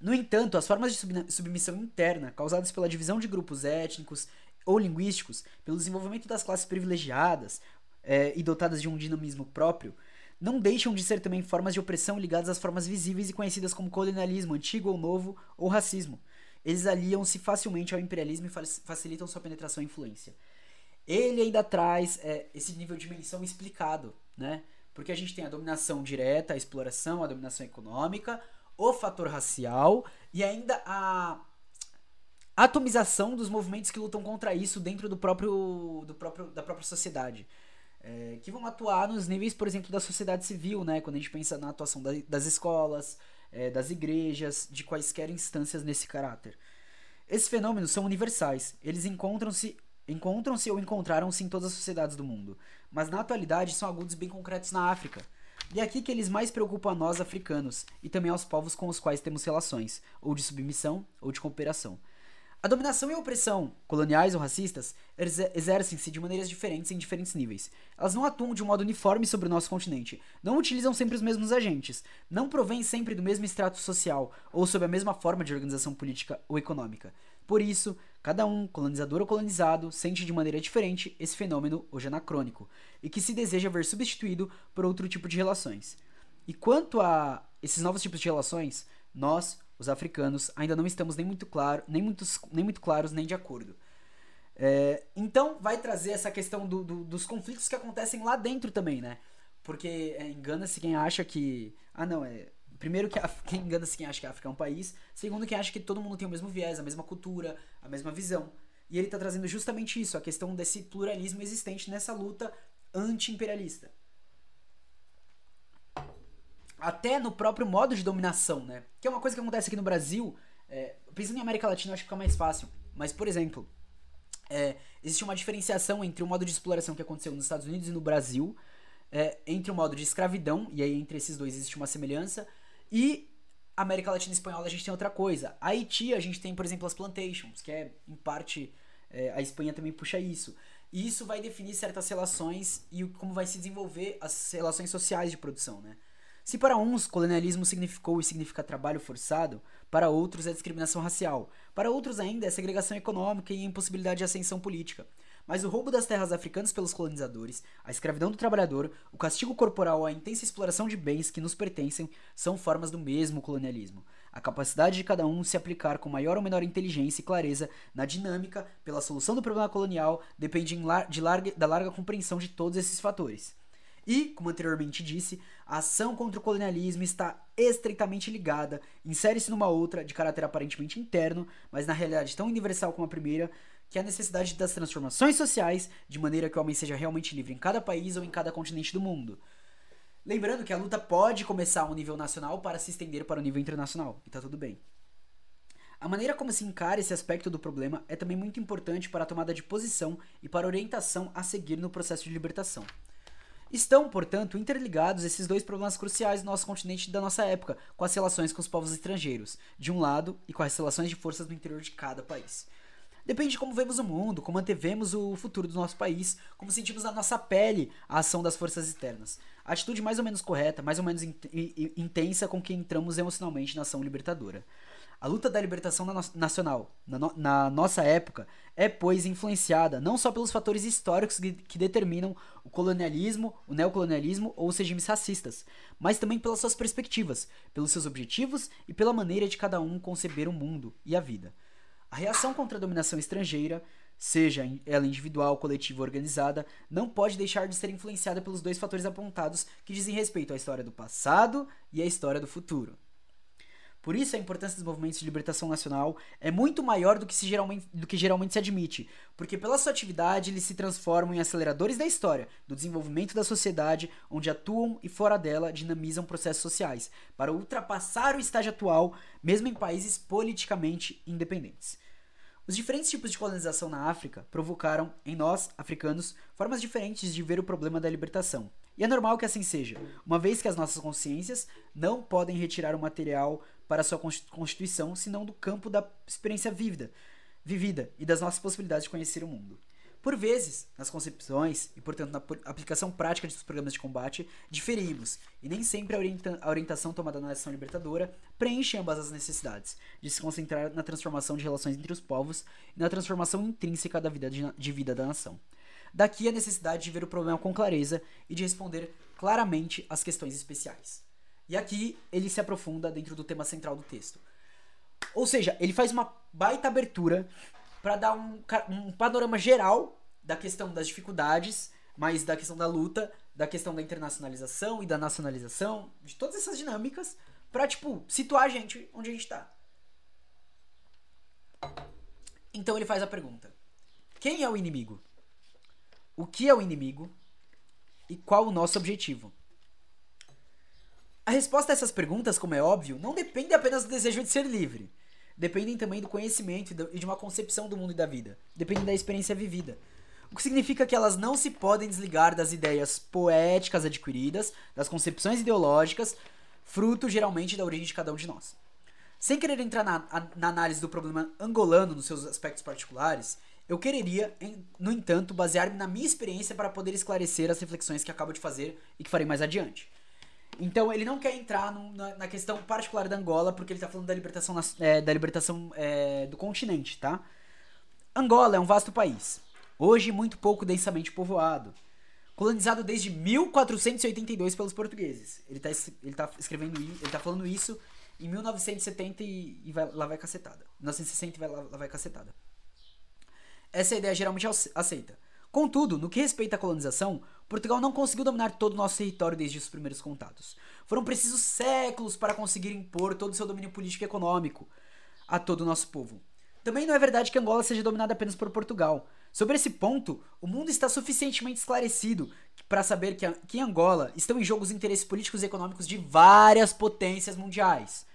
no entanto, as formas de submissão interna, causadas pela divisão de grupos étnicos ou linguísticos, pelo desenvolvimento das classes privilegiadas é, e dotadas de um dinamismo próprio, não deixam de ser também formas de opressão ligadas às formas visíveis e conhecidas como colonialismo, antigo ou novo, ou racismo. Eles aliam-se facilmente ao imperialismo e facilitam sua penetração e influência. Ele ainda traz é, esse nível de dimensão explicado, né? Porque a gente tem a dominação direta, a exploração, a dominação econômica, o fator racial e ainda a atomização dos movimentos que lutam contra isso dentro do próprio, do próprio da própria sociedade. É, que vão atuar nos níveis, por exemplo, da sociedade civil, né? Quando a gente pensa na atuação da, das escolas, é, das igrejas, de quaisquer instâncias nesse caráter. Esses fenômenos são universais, eles encontram-se encontram-se ou encontraram-se em todas as sociedades do mundo, mas na atualidade são agudos bem concretos na África. E é aqui que eles mais preocupam a nós africanos e também aos povos com os quais temos relações, ou de submissão ou de cooperação. A dominação e a opressão, coloniais ou racistas, exercem-se de maneiras diferentes em diferentes níveis. Elas não atuam de um modo uniforme sobre o nosso continente, não utilizam sempre os mesmos agentes, não provêm sempre do mesmo extrato social ou sob a mesma forma de organização política ou econômica. Por isso, cada um, colonizador ou colonizado, sente de maneira diferente esse fenômeno hoje anacrônico e que se deseja ver substituído por outro tipo de relações. E quanto a esses novos tipos de relações, nós, os africanos, ainda não estamos nem muito, claro, nem muitos, nem muito claros nem de acordo. É, então, vai trazer essa questão do, do, dos conflitos que acontecem lá dentro também, né? Porque é, engana-se quem acha que. Ah, não, é. Primeiro, que a, quem engana-se quem acha que a África é um país. Segundo, quem acha que todo mundo tem o mesmo viés, a mesma cultura, a mesma visão. E ele está trazendo justamente isso, a questão desse pluralismo existente nessa luta anti-imperialista até no próprio modo de dominação, né? Que é uma coisa que acontece aqui no Brasil. É, pensando em América Latina, acho que fica mais fácil. Mas, por exemplo, é, existe uma diferenciação entre o modo de exploração que aconteceu nos Estados Unidos e no Brasil, é, entre o modo de escravidão, e aí entre esses dois existe uma semelhança, e América Latina e Espanhola a gente tem outra coisa. Haiti a gente tem, por exemplo, as plantations, que é, em parte, é, a Espanha também puxa isso. E isso vai definir certas relações e como vai se desenvolver as relações sociais de produção, né? Se para uns colonialismo significou e significa trabalho forçado, para outros é discriminação racial, para outros ainda é segregação econômica e impossibilidade de ascensão política. Mas o roubo das terras africanas pelos colonizadores, a escravidão do trabalhador, o castigo corporal ou a intensa exploração de bens que nos pertencem são formas do mesmo colonialismo. A capacidade de cada um se aplicar com maior ou menor inteligência e clareza na dinâmica pela solução do problema colonial depende de larga, da larga compreensão de todos esses fatores. E, como anteriormente disse, a ação contra o colonialismo está estreitamente ligada, insere-se numa outra, de caráter aparentemente interno, mas na realidade tão universal como a primeira, que é a necessidade das transformações sociais, de maneira que o homem seja realmente livre em cada país ou em cada continente do mundo. Lembrando que a luta pode começar a um nível nacional para se estender para o nível internacional, e tá tudo bem. A maneira como se encara esse aspecto do problema é também muito importante para a tomada de posição e para a orientação a seguir no processo de libertação. Estão, portanto, interligados esses dois problemas cruciais do nosso continente e da nossa época, com as relações com os povos estrangeiros, de um lado, e com as relações de forças no interior de cada país. Depende de como vemos o mundo, como antevemos o futuro do nosso país, como sentimos na nossa pele a ação das forças externas. A atitude mais ou menos correta, mais ou menos in intensa com que entramos emocionalmente na ação libertadora. A luta da libertação nacional, na, no na, nossa época, é, pois, influenciada não só pelos fatores históricos que, que, determinam o colonialismo, o neocolonialismo ou os regimes racistas, mas também pelas suas perspectivas, pelos seus objetivos e pela maneira de cada um conceber o mundo e a vida. A reação contra a dominação estrangeira, seja ela individual, coletiva ou organizada, não pode deixar de ser influenciada pelos dois fatores apontados que dizem respeito à história do passado e à história do futuro. Por isso, a importância dos movimentos de libertação nacional é muito maior do que, se geralmente, do que geralmente se admite, porque pela sua atividade eles se transformam em aceleradores da história, do desenvolvimento da sociedade, onde atuam e fora dela dinamizam processos sociais, para ultrapassar o estágio atual, mesmo em países politicamente independentes. Os diferentes tipos de colonização na África provocaram, em nós, africanos, formas diferentes de ver o problema da libertação. E é normal que assim seja, uma vez que as nossas consciências não podem retirar o material para sua constituição, senão do campo da experiência vívida, vivida e das nossas possibilidades de conhecer o mundo. Por vezes, nas concepções e, portanto, na aplicação prática dos programas de combate, diferimos, e nem sempre a, orienta a orientação tomada na ação libertadora preenche ambas as necessidades, de se concentrar na transformação de relações entre os povos e na transformação intrínseca da vida de, de vida da nação. Daqui a necessidade de ver o problema com clareza e de responder claramente às questões especiais. E aqui ele se aprofunda dentro do tema central do texto. Ou seja, ele faz uma baita abertura para dar um, um panorama geral da questão das dificuldades, mas da questão da luta, da questão da internacionalização e da nacionalização, de todas essas dinâmicas, pra, tipo, situar a gente onde a gente tá. Então ele faz a pergunta: Quem é o inimigo? O que é o inimigo? E qual o nosso objetivo? A resposta a essas perguntas, como é óbvio, não depende apenas do desejo de ser livre. Dependem também do conhecimento e de uma concepção do mundo e da vida. Dependem da experiência vivida. O que significa que elas não se podem desligar das ideias poéticas adquiridas, das concepções ideológicas, fruto geralmente da origem de cada um de nós. Sem querer entrar na, na análise do problema angolano nos seus aspectos particulares, eu quereria, no entanto, basear-me na minha experiência para poder esclarecer as reflexões que acabo de fazer e que farei mais adiante. Então, ele não quer entrar no, na, na, questão particular da Angola, porque ele está falando da libertação, é, da libertação é, do continente, tá? Angola é um vasto país, hoje muito pouco densamente povoado, colonizado desde 1482 pelos portugueses. Ele está ele tá escrevendo, ele tá falando isso em 1970 e, e vai, lá vai cacetada. 1960 e vai, lá, lá vai cacetada. Essa é a ideia geralmente aceita. Contudo, no que respeita à colonização, Portugal não conseguiu dominar todo o nosso território desde os primeiros contatos. Foram precisos séculos para conseguir impor todo o seu domínio político e econômico a todo o nosso povo. Também não é verdade que Angola seja dominada apenas por Portugal. Sobre esse ponto, o mundo está suficientemente esclarecido para saber que, que em Angola estão em jogo os interesses políticos e econômicos de várias potências mundiais.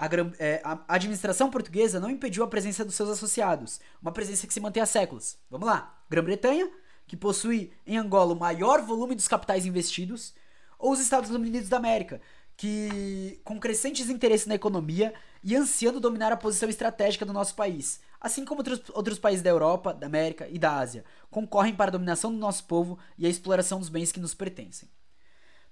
A, é, a, administração portuguesa não impediu a presença dos seus associados, uma presença que se mantém há séculos. Vamos lá: Grã-Bretanha, que possui em Angola o maior volume dos capitais investidos, ou os Estados Unidos da América, que, com crescentes interesses na economia e ansiando dominar a posição estratégica do nosso país, assim como outros, outros países da Europa, da América e da Ásia, concorrem para a dominação do nosso povo e a exploração dos bens que nos pertencem.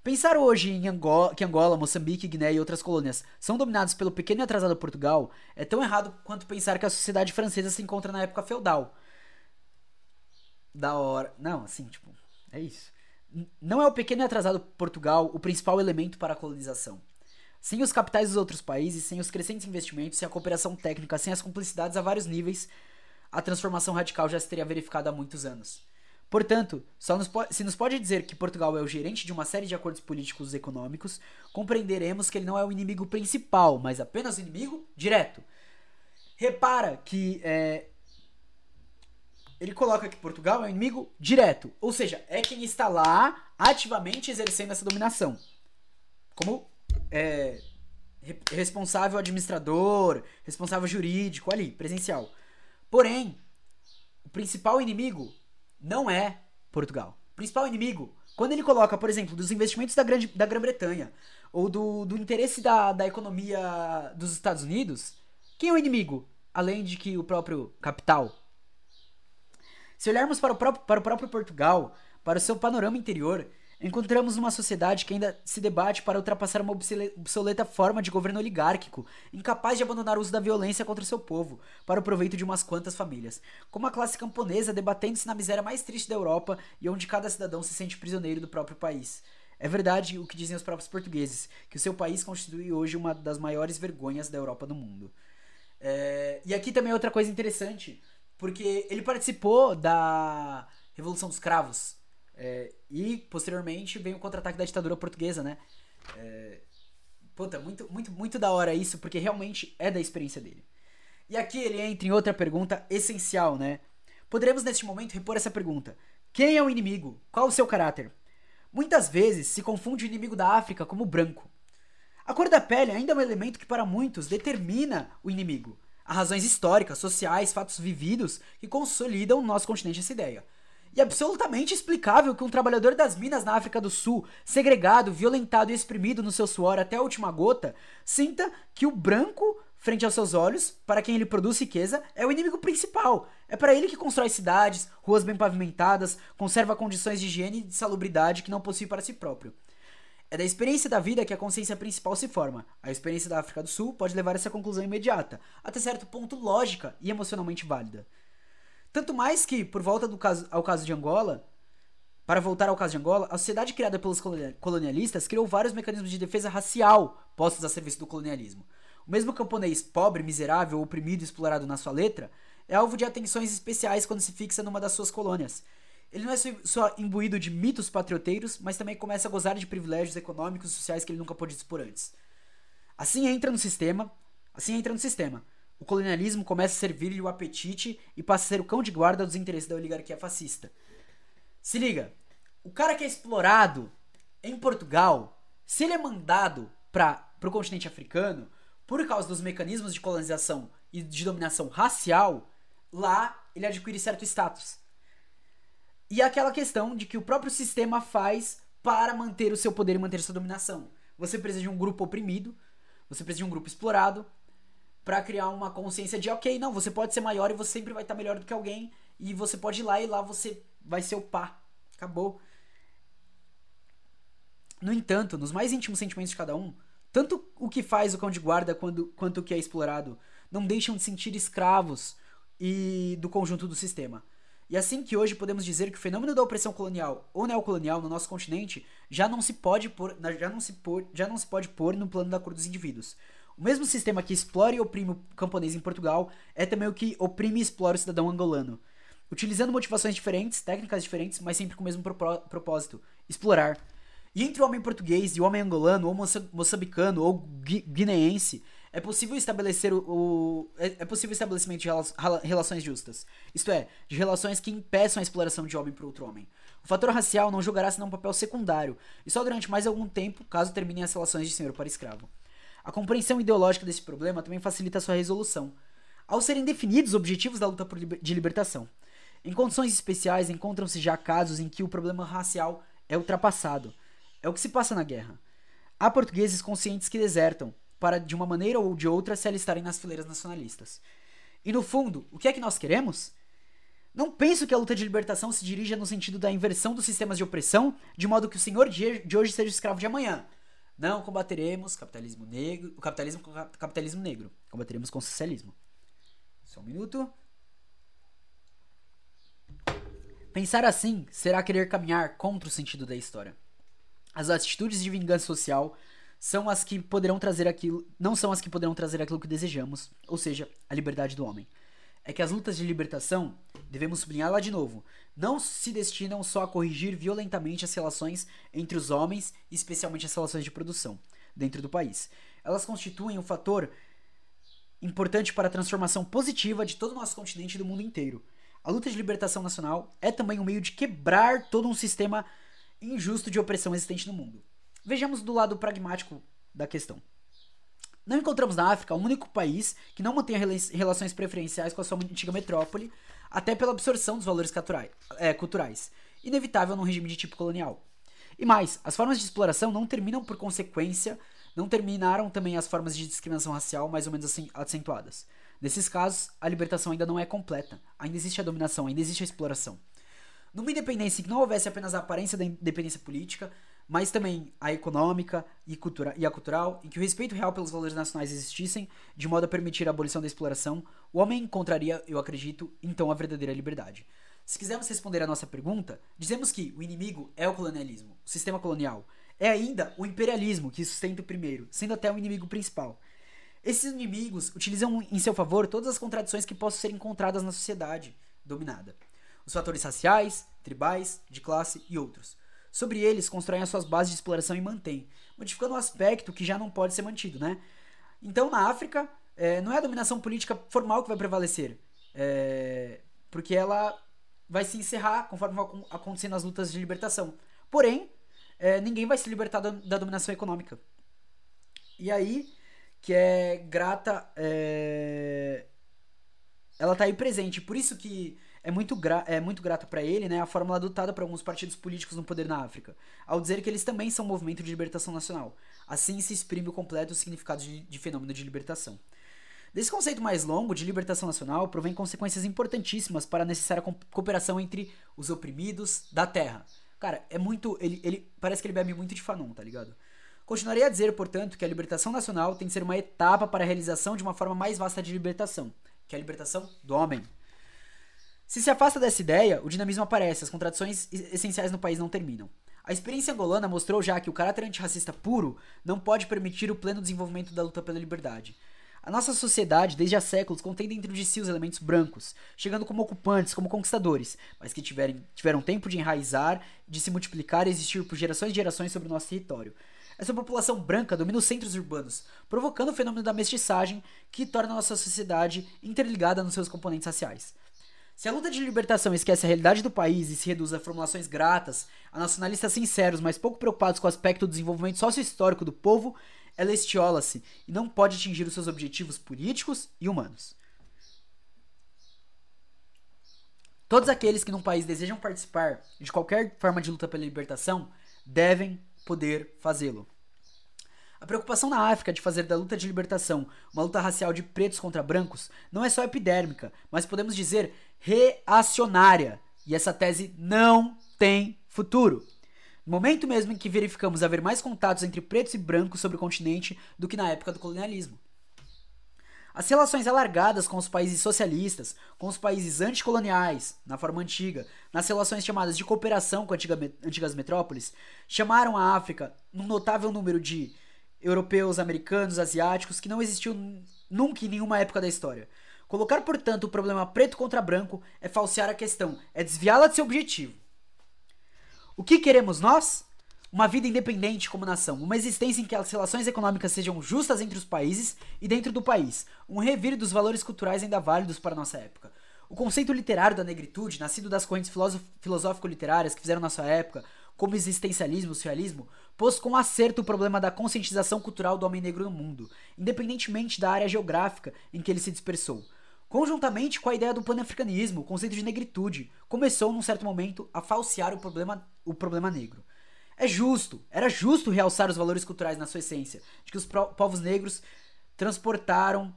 Pensar hoje em Angola, que Angola, Moçambique, Guiné e outras colônias são dominados pelo pequeno e atrasado Portugal é tão errado quanto pensar que a sociedade francesa se encontra na época feudal. Da hora. Não, assim, tipo, é isso. Não é o pequeno e atrasado Portugal o principal elemento para a colonização. Sem os capitais dos outros países, sem os crescentes investimentos, sem a cooperação técnica, sem as cumplicidades a vários níveis, a transformação radical já se teria verificado há muitos anos. Portanto, nos se nos pode dizer que Portugal é o gerente de uma série de acordos políticos e econômicos, compreenderemos que ele não é o inimigo principal, mas apenas o inimigo direto. Repara que é, ele coloca que Portugal é o inimigo direto, ou seja, é quem está lá ativamente exercendo essa dominação. Como é, responsável administrador, responsável jurídico ali, presencial. Porém, o principal inimigo não é Portugal. O principal inimigo, quando ele coloca, por exemplo, dos investimentos da, grande, da Grã-Bretanha ou do, do interesse da, da economia dos Estados Unidos, quem é o inimigo? Além de que o próprio capital. Se olharmos para o próprio, para o próprio Portugal, para o seu panorama interior, Encontramos uma sociedade que ainda se debate para ultrapassar uma obsoleta forma de governo oligárquico, incapaz de abandonar o uso da violência contra o seu povo, para o proveito de umas quantas famílias. Como a classe camponesa debatendo-se na miséria mais triste da Europa e onde cada cidadão se sente prisioneiro do próprio país. É verdade o que dizem os próprios portugueses, que o seu país constitui hoje uma das maiores vergonhas da Europa do mundo. É... E aqui também é outra coisa interessante, porque ele participou da Revolução dos Cravos, é, e, posteriormente, vem o contra-ataque da ditadura portuguesa, né? É, puta, muito, muito, muito da hora isso, porque realmente é da experiência dele. E aqui ele entra em outra pergunta essencial, né? Poderemos, neste momento, repor essa pergunta: Quem é o inimigo? Qual o seu caráter? Muitas vezes se confunde o inimigo da África como branco. A cor da pele ainda é um elemento que, para muitos, determina o inimigo. Há razões históricas, sociais, fatos vividos que consolidam no nosso continente essa ideia. E absolutamente explicável que um trabalhador das minas na África do Sul, segregado, violentado e exprimido no seu suor até a última gota, sinta que o branco frente aos seus olhos, para quem ele produz riqueza, é o inimigo principal. É para ele que constrói cidades, ruas bem pavimentadas, conserva condições de higiene e de salubridade que não possui para si próprio. É da experiência da vida que a consciência principal se forma. A experiência da África do Sul pode levar a essa conclusão imediata, até certo ponto lógica e emocionalmente válida. Tanto mais que, por volta do caso, ao caso de Angola, para voltar ao caso de Angola, a sociedade criada pelos colonialistas criou vários mecanismos de defesa racial postos a serviço do colonialismo. O mesmo camponês pobre, miserável, oprimido e explorado na sua letra é alvo de atenções especiais quando se fixa numa das suas colônias. Ele não é só imbuído de mitos patrioteiros, mas também começa a gozar de privilégios econômicos e sociais que ele nunca pôde dispor antes. Assim entra no sistema, assim entra no sistema, o colonialismo começa a servir-lhe o apetite e passa a ser o cão de guarda dos interesses da oligarquia fascista. Se liga, o cara que é explorado em Portugal Se ele é mandado para o continente africano, por causa dos mecanismos de colonização e de dominação racial, lá ele adquire certo status. E aquela questão de que o próprio sistema faz para manter o seu poder e manter sua dominação. Você precisa de um grupo oprimido, você precisa de um grupo explorado, para criar uma consciência de, ok, não, você pode ser maior e você sempre vai estar melhor do que alguém, e você pode ir lá e lá você vai ser o pá. Acabou. No entanto, nos mais íntimos sentimentos de cada um, tanto o que faz o cão de guarda quando, quanto o que é explorado não deixam de sentir escravos e do conjunto do sistema. E assim que hoje podemos dizer que o fenômeno da opressão colonial ou neocolonial no nosso continente já não se pode pôr, já não se pôr, já não se pode pôr no plano da cor dos indivíduos. O mesmo sistema que explora e oprime o camponês em Portugal é também o que oprime e explora o cidadão angolano, utilizando motivações diferentes, técnicas diferentes, mas sempre com o mesmo propósito: explorar. E entre o homem português e o homem angolano, ou moçambicano, ou guineense, é possível estabelecer o, o é, é, possível estabelecimento de relações justas. Isto é, de relações que impeçam a exploração de homem por outro homem. O fator racial não jogará senão um papel secundário, e só durante mais algum tempo, caso terminem as relações de senhor para escravo. A compreensão ideológica desse problema também facilita sua resolução, ao serem definidos objetivos da luta de libertação. Em condições especiais, encontram-se já casos em que o problema racial é ultrapassado é o que se passa na guerra. Há portugueses conscientes que desertam, para de uma maneira ou de outra se alistarem nas fileiras nacionalistas. E no fundo, o que é que nós queremos? Não penso que a luta de libertação se dirija no sentido da inversão dos sistemas de opressão, de modo que o senhor de hoje seja o escravo de amanhã. Não combateremos capitalismo negro, o capitalismo com capitalismo negro. Combateremos com o socialismo. Só um minuto. Pensar assim será querer caminhar contra o sentido da história. As atitudes de vingança social são as que poderão trazer aquilo, não são as que poderão trazer aquilo que desejamos, ou seja, a liberdade do homem. É que as lutas de libertação, devemos sublinhar lá de novo, não se destinam só a corrigir violentamente as relações entre os homens, especialmente as relações de produção, dentro do país. Elas constituem um fator importante para a transformação positiva de todo o nosso continente e do mundo inteiro. A luta de libertação nacional é também um meio de quebrar todo um sistema injusto de opressão existente no mundo. Vejamos do lado pragmático da questão. Não encontramos na África um único país que não mantenha relações preferenciais com a sua antiga metrópole, até pela absorção dos valores é, culturais, inevitável num regime de tipo colonial. E mais, as formas de exploração não terminam por consequência, não terminaram também as formas de discriminação racial mais ou menos assim, acentuadas. Nesses casos, a libertação ainda não é completa, ainda existe a dominação, ainda existe a exploração. Numa independência em que não houvesse apenas a aparência da independência política, mas também a econômica e, cultura, e a cultural, em que o respeito real pelos valores nacionais existissem, de modo a permitir a abolição da exploração, o homem encontraria, eu acredito, então a verdadeira liberdade. Se quisermos responder a nossa pergunta, dizemos que o inimigo é o colonialismo, o sistema colonial. É ainda o imperialismo que sustenta o primeiro, sendo até o inimigo principal. Esses inimigos utilizam em seu favor todas as contradições que possam ser encontradas na sociedade dominada os fatores raciais, tribais, de classe e outros. Sobre eles, constroem as suas bases de exploração e mantêm, modificando um aspecto que já não pode ser mantido, né? Então, na África, é, não é a dominação política formal que vai prevalecer, é, porque ela vai se encerrar conforme vão acontecendo as lutas de libertação. Porém, é, ninguém vai se libertar da, da, dominação econômica. E aí, que é grata, ela tá aí presente. Por isso que é muito, gra é muito grato para ele né, a fórmula adotada por alguns partidos políticos no poder na África, ao dizer que eles também são um movimento de libertação nacional. Assim se exprime o completo significado de, de fenômeno de libertação. Desse conceito mais longo de libertação nacional provém consequências importantíssimas para a necessária cooperação entre os oprimidos da terra. Cara, é muito. Ele, ele parece que ele bebe muito de Fanon, tá ligado? Continuarei a dizer, portanto, que a libertação nacional tem que ser uma etapa para a realização de uma forma mais vasta de libertação, que é a libertação do homem. Se se afasta dessa ideia, o dinamismo aparece, as contradições essenciais no país não terminam. A experiência angolana mostrou já que o caráter antirracista puro não pode permitir o pleno desenvolvimento da luta pela liberdade. A nossa sociedade, desde há séculos, contém dentro de si os elementos brancos, chegando como ocupantes, como conquistadores, mas que tiverem, tiveram tempo de enraizar, de se multiplicar e existir por gerações e gerações sobre o nosso território. Essa população branca domina os centros urbanos, provocando o fenômeno da mestiçagem que torna a nossa sociedade interligada nos seus componentes raciais. Se a luta de libertação esquece a realidade do país e se reduz a formulações gratas, a nacionalistas sinceros, mas pouco preocupados com o aspecto do desenvolvimento sócio-histórico do povo, ela estiola-se e não pode atingir os seus objetivos políticos e humanos. Todos aqueles que num país desejam participar de qualquer forma de luta pela libertação devem poder fazê-lo. A preocupação na África de fazer da luta de libertação uma luta racial de pretos contra brancos não é só epidérmica, mas podemos dizer reacionária. E essa tese não tem futuro. No momento mesmo em que verificamos haver mais contatos entre pretos e brancos sobre o continente do que na época do colonialismo. As relações alargadas com os países socialistas, com os países anticoloniais, na forma antiga, nas relações chamadas de cooperação com antiga, antigas metrópoles, chamaram a África um notável número de europeus, americanos, asiáticos que não existiu nunca em nenhuma época da história. Colocar, portanto, o problema preto contra branco é falsear a questão, é desviá-la de seu objetivo. O que queremos nós? Uma vida independente como nação, uma existência em que as relações econômicas sejam justas entre os países e dentro do país, um revir dos valores culturais ainda válidos para nossa época. O conceito literário da negritude, nascido das correntes filosófico-literárias que fizeram nossa época, como existencialismo, socialismo, pôs com acerto o problema da conscientização cultural do homem negro no mundo, independentemente da área geográfica em que ele se dispersou. Conjuntamente com a ideia do pan-africanismo, o conceito de negritude começou, num certo momento, a falsear o problema, o problema negro. É justo, era justo realçar os valores culturais na sua essência, de que os povos negros transportaram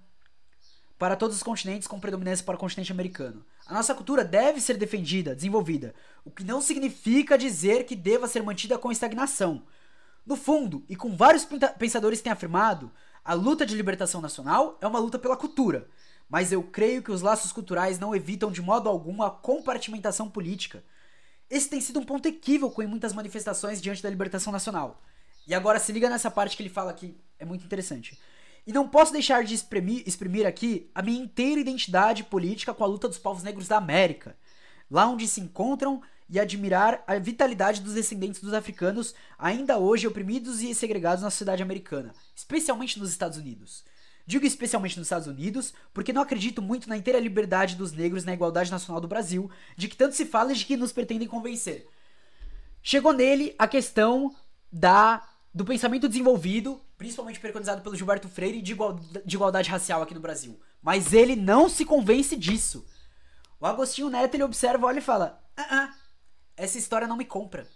para todos os continentes com predominância para o continente americano. A nossa cultura deve ser defendida, desenvolvida, o que não significa dizer que deva ser mantida com estagnação. No fundo, e com vários pensadores têm afirmado, a luta de libertação nacional é uma luta pela cultura, mas eu creio que os laços culturais não evitam de modo algum a compartimentação política. Esse tem sido um ponto equívoco em muitas manifestações diante da libertação nacional. E agora se liga nessa parte que ele fala que é muito interessante. E não posso deixar de exprimir, exprimir aqui a minha inteira identidade política com a luta dos povos negros da América, lá onde se encontram e admirar a vitalidade dos descendentes dos africanos ainda hoje oprimidos e segregados na sociedade americana, especialmente nos Estados Unidos. Digo especialmente nos Estados Unidos, porque não acredito muito na inteira liberdade dos negros na igualdade nacional do Brasil, de que tanto se fala e de que nos pretendem convencer. Chegou nele a questão da do pensamento desenvolvido, principalmente preconizado pelo Gilberto Freire, de, igual, de igualdade racial aqui no Brasil. Mas ele não se convence disso. O Agostinho Neto ele observa, olha e fala: ah, ah, essa história não me compra.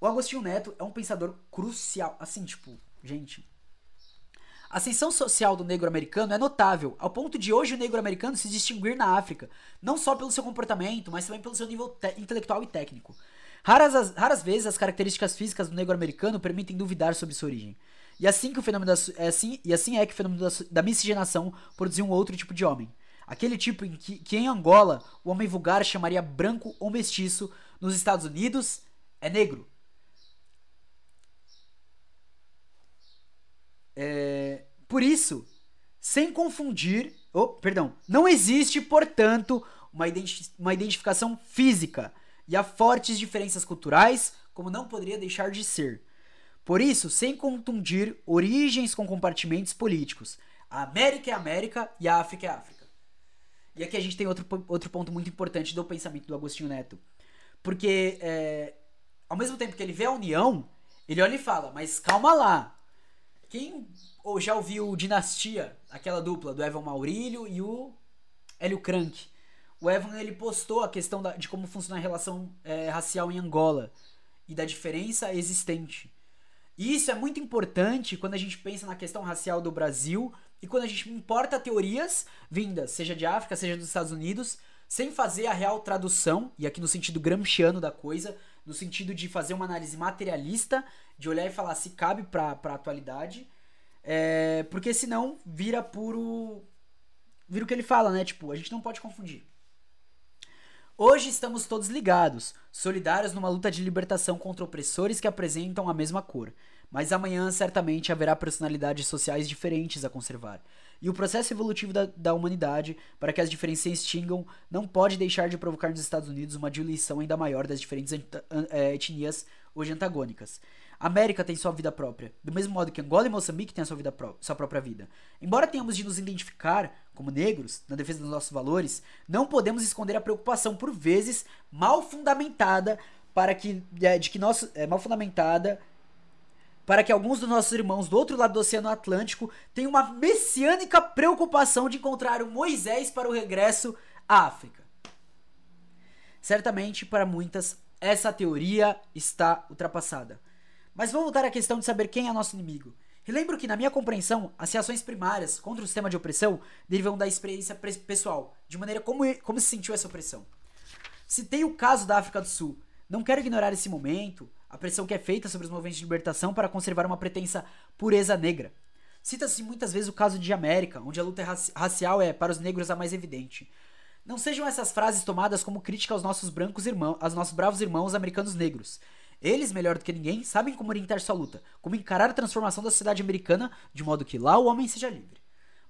O Agostinho Neto é um pensador crucial. Assim, tipo, gente. A ascensão social do negro americano é notável, ao ponto de hoje o negro americano se distinguir na África, não só pelo seu comportamento, mas também pelo seu nível intelectual e técnico. Raras, as, raras vezes as características físicas do negro americano permitem duvidar sobre sua origem. E assim, que o fenômeno da, é assim, e assim é que o fenômeno da, da miscigenação produziu um outro tipo de homem. Aquele tipo em que, que em Angola o homem vulgar chamaria branco ou mestiço, nos Estados Unidos é negro. É, por isso, sem confundir. Oh, perdão. Não existe, portanto, uma, identi uma identificação física e há fortes diferenças culturais, como não poderia deixar de ser. Por isso, sem contundir origens com compartimentos políticos, a América é América e a África é África. E aqui a gente tem outro, outro ponto muito importante do pensamento do Agostinho Neto. Porque, é, ao mesmo tempo que ele vê a união, ele olha e fala: Mas calma lá. Quem ou já ouviu Dinastia, aquela dupla do Evan Maurílio e o Hélio Crank? o Evan ele postou a questão da, de como funciona a relação é, racial em Angola e da diferença existente. E isso é muito importante quando a gente pensa na questão racial do Brasil e quando a gente importa teorias vindas, seja de África, seja dos Estados Unidos, sem fazer a real tradução, e aqui no sentido gramsciano da coisa, no sentido de fazer uma análise materialista, de olhar e falar se cabe para a atualidade, é, porque senão vira puro. Vira o que ele fala, né? Tipo, a gente não pode confundir. Hoje estamos todos ligados, solidários numa luta de libertação contra opressores que apresentam a mesma cor. Mas amanhã certamente haverá personalidades sociais diferentes a conservar. E o processo evolutivo da, da humanidade, para que as diferenças se extingam, não pode deixar de provocar nos Estados Unidos uma diluição ainda maior das diferentes é, etnias hoje antagônicas. América tem sua vida própria, do mesmo modo que Angola e Moçambique têm a sua, vida pró sua própria vida. Embora tenhamos de nos identificar como negros, na defesa dos nossos valores, não podemos esconder a preocupação, por vezes, mal fundamentada, para que, é, de que nosso, é, mal fundamentada para que alguns dos nossos irmãos do outro lado do Oceano Atlântico tenham uma messiânica preocupação de encontrar o Moisés para o regresso à África. Certamente, para muitas, essa teoria está ultrapassada. Mas vou voltar à questão de saber quem é nosso inimigo. Relembro que, na minha compreensão, as reações primárias contra o sistema de opressão derivam da experiência pessoal, de maneira como, como se sentiu essa opressão. Citei o caso da África do Sul. Não quero ignorar esse momento, a pressão que é feita sobre os movimentos de libertação para conservar uma pretensa pureza negra. Cita-se muitas vezes o caso de América, onde a luta racial é, para os negros, a mais evidente. Não sejam essas frases tomadas como crítica aos nossos brancos irmãos, aos nossos bravos irmãos americanos negros. Eles, melhor do que ninguém, sabem como orientar sua luta, como encarar a transformação da sociedade americana de modo que lá o homem seja livre.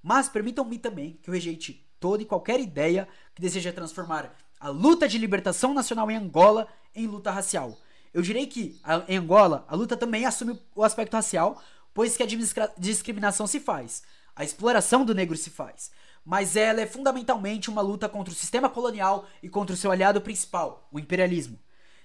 Mas permitam-me também que eu rejeite toda e qualquer ideia que deseja transformar a luta de libertação nacional em Angola em luta racial, eu direi que em Angola a luta também assume o aspecto racial, pois que a discriminação se faz, a exploração do negro se faz. Mas ela é fundamentalmente uma luta contra o sistema colonial e contra o seu aliado principal, o imperialismo.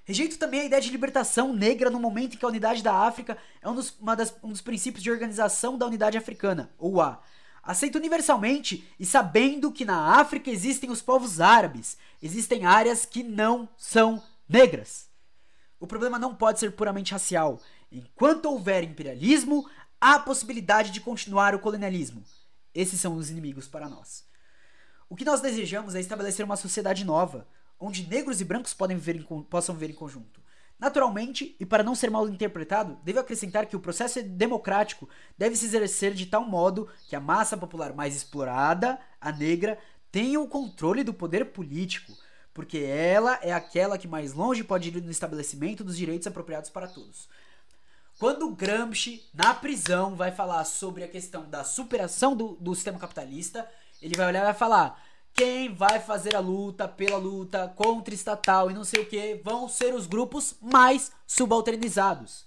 Rejeito também a ideia de libertação negra no momento em que a unidade da África é um dos, das, um dos princípios de organização da unidade africana, ou A. Aceito universalmente e sabendo que na África existem os povos árabes, existem áreas que não são negras. O problema não pode ser puramente racial. Enquanto houver imperialismo, há possibilidade de continuar o colonialismo. Esses são os inimigos para nós. O que nós desejamos é estabelecer uma sociedade nova, onde negros e brancos podem viver em, possam viver em conjunto. Naturalmente, e para não ser mal interpretado, devo acrescentar que o processo democrático deve se exercer de tal modo que a massa popular mais explorada, a negra, tenha o controle do poder político, porque ela é aquela que mais longe pode ir no estabelecimento dos direitos apropriados para todos. Quando Gramsci, na prisão, vai falar sobre a questão da superação do, do sistema capitalista, ele vai olhar e vai falar: quem vai fazer a luta pela luta contra estatal e não sei o que vão ser os grupos mais subalternizados.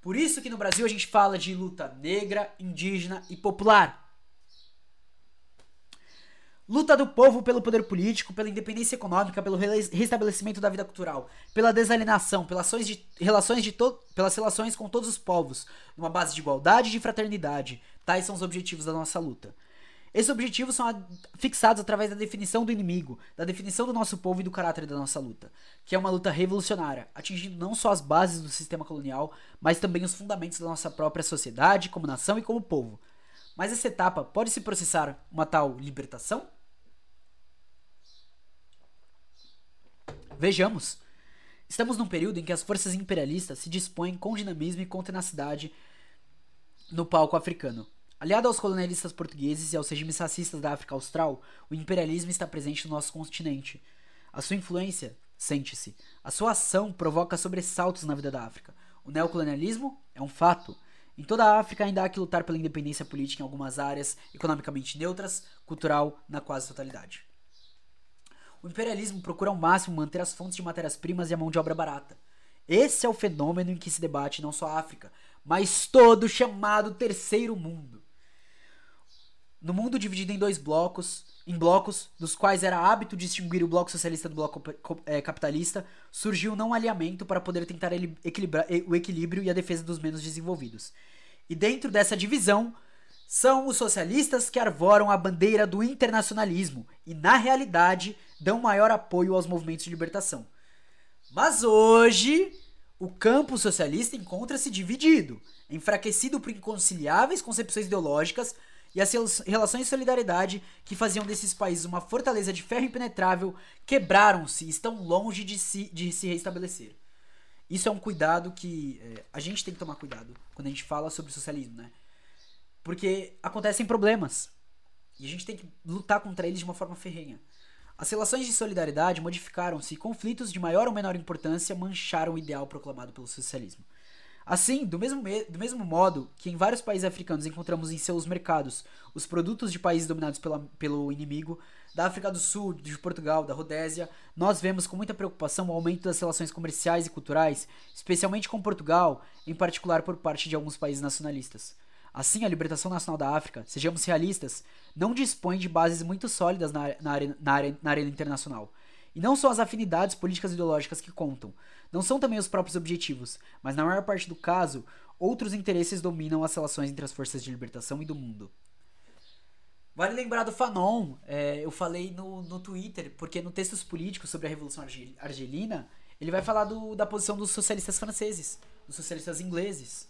Por isso que no Brasil a gente fala de luta negra, indígena e popular. Luta do povo pelo poder político, pela independência econômica, pelo restabelecimento da vida cultural, pela desalienação, pelas relações, de, relações de pelas relações com todos os povos, numa base de igualdade e de fraternidade. Tais são os objetivos da nossa luta. Esses objetivos são fixados através da definição do inimigo, da definição do nosso povo e do caráter da nossa luta, que é uma luta revolucionária, atingindo não só as bases do sistema colonial, mas também os fundamentos da nossa própria sociedade, como nação e como povo. Mas essa etapa pode se processar uma tal libertação? Vejamos. Estamos num período em que as forças imperialistas se dispõem com dinamismo e com tenacidade no palco africano. Aliado aos colonialistas portugueses e aos regimes racistas da África Austral, o imperialismo está presente no nosso continente. A sua influência sente-se. A sua ação provoca sobressaltos na vida da África. O neocolonialismo é um fato. Em toda a África ainda há que lutar pela independência política em algumas áreas economicamente neutras, cultural na quase totalidade. O imperialismo procura ao máximo manter as fontes de matérias-primas e a mão de obra barata. Esse é o fenômeno em que se debate não só a África, mas todo o chamado terceiro mundo. No mundo dividido em dois blocos, em blocos, dos quais era hábito distinguir o bloco socialista do bloco é, capitalista, surgiu um não alinhamento para poder tentar equilibrar o equilíbrio e a defesa dos menos desenvolvidos. E dentro dessa divisão, são os socialistas que arvoram a bandeira do internacionalismo e, na realidade, dão maior apoio aos movimentos de libertação. Mas hoje, o campo socialista encontra-se dividido, enfraquecido por inconciliáveis concepções ideológicas e as relações de solidariedade que faziam desses países uma fortaleza de ferro impenetrável quebraram-se e estão longe de se, de se restabelecer. Isso é um cuidado que é, a gente tem que tomar cuidado quando a gente fala sobre socialismo, né? Porque acontecem problemas e a gente tem que lutar contra eles de uma forma ferrenha. As relações de solidariedade modificaram-se e conflitos de maior ou menor importância mancharam o ideal proclamado pelo socialismo. Assim, do mesmo, do mesmo modo que em vários países africanos encontramos em seus mercados os produtos de países dominados pela, pelo inimigo, da África do Sul, de Portugal, da Rodésia, nós vemos com muita preocupação o aumento das relações comerciais e culturais, especialmente com Portugal, em particular por parte de alguns países nacionalistas. Assim, a libertação nacional da África, sejamos realistas, não dispõe de bases muito sólidas na, na, na, na arena internacional. E não são as afinidades políticas e ideológicas que contam, não são também os próprios objetivos, mas na maior parte do caso, outros interesses dominam as relações entre as forças de libertação e do mundo. Vale lembrar do Fanon, é, eu falei no, no Twitter, porque no textos políticos sobre a Revolução Argelina, ele vai falar do, da posição dos socialistas franceses, dos socialistas ingleses.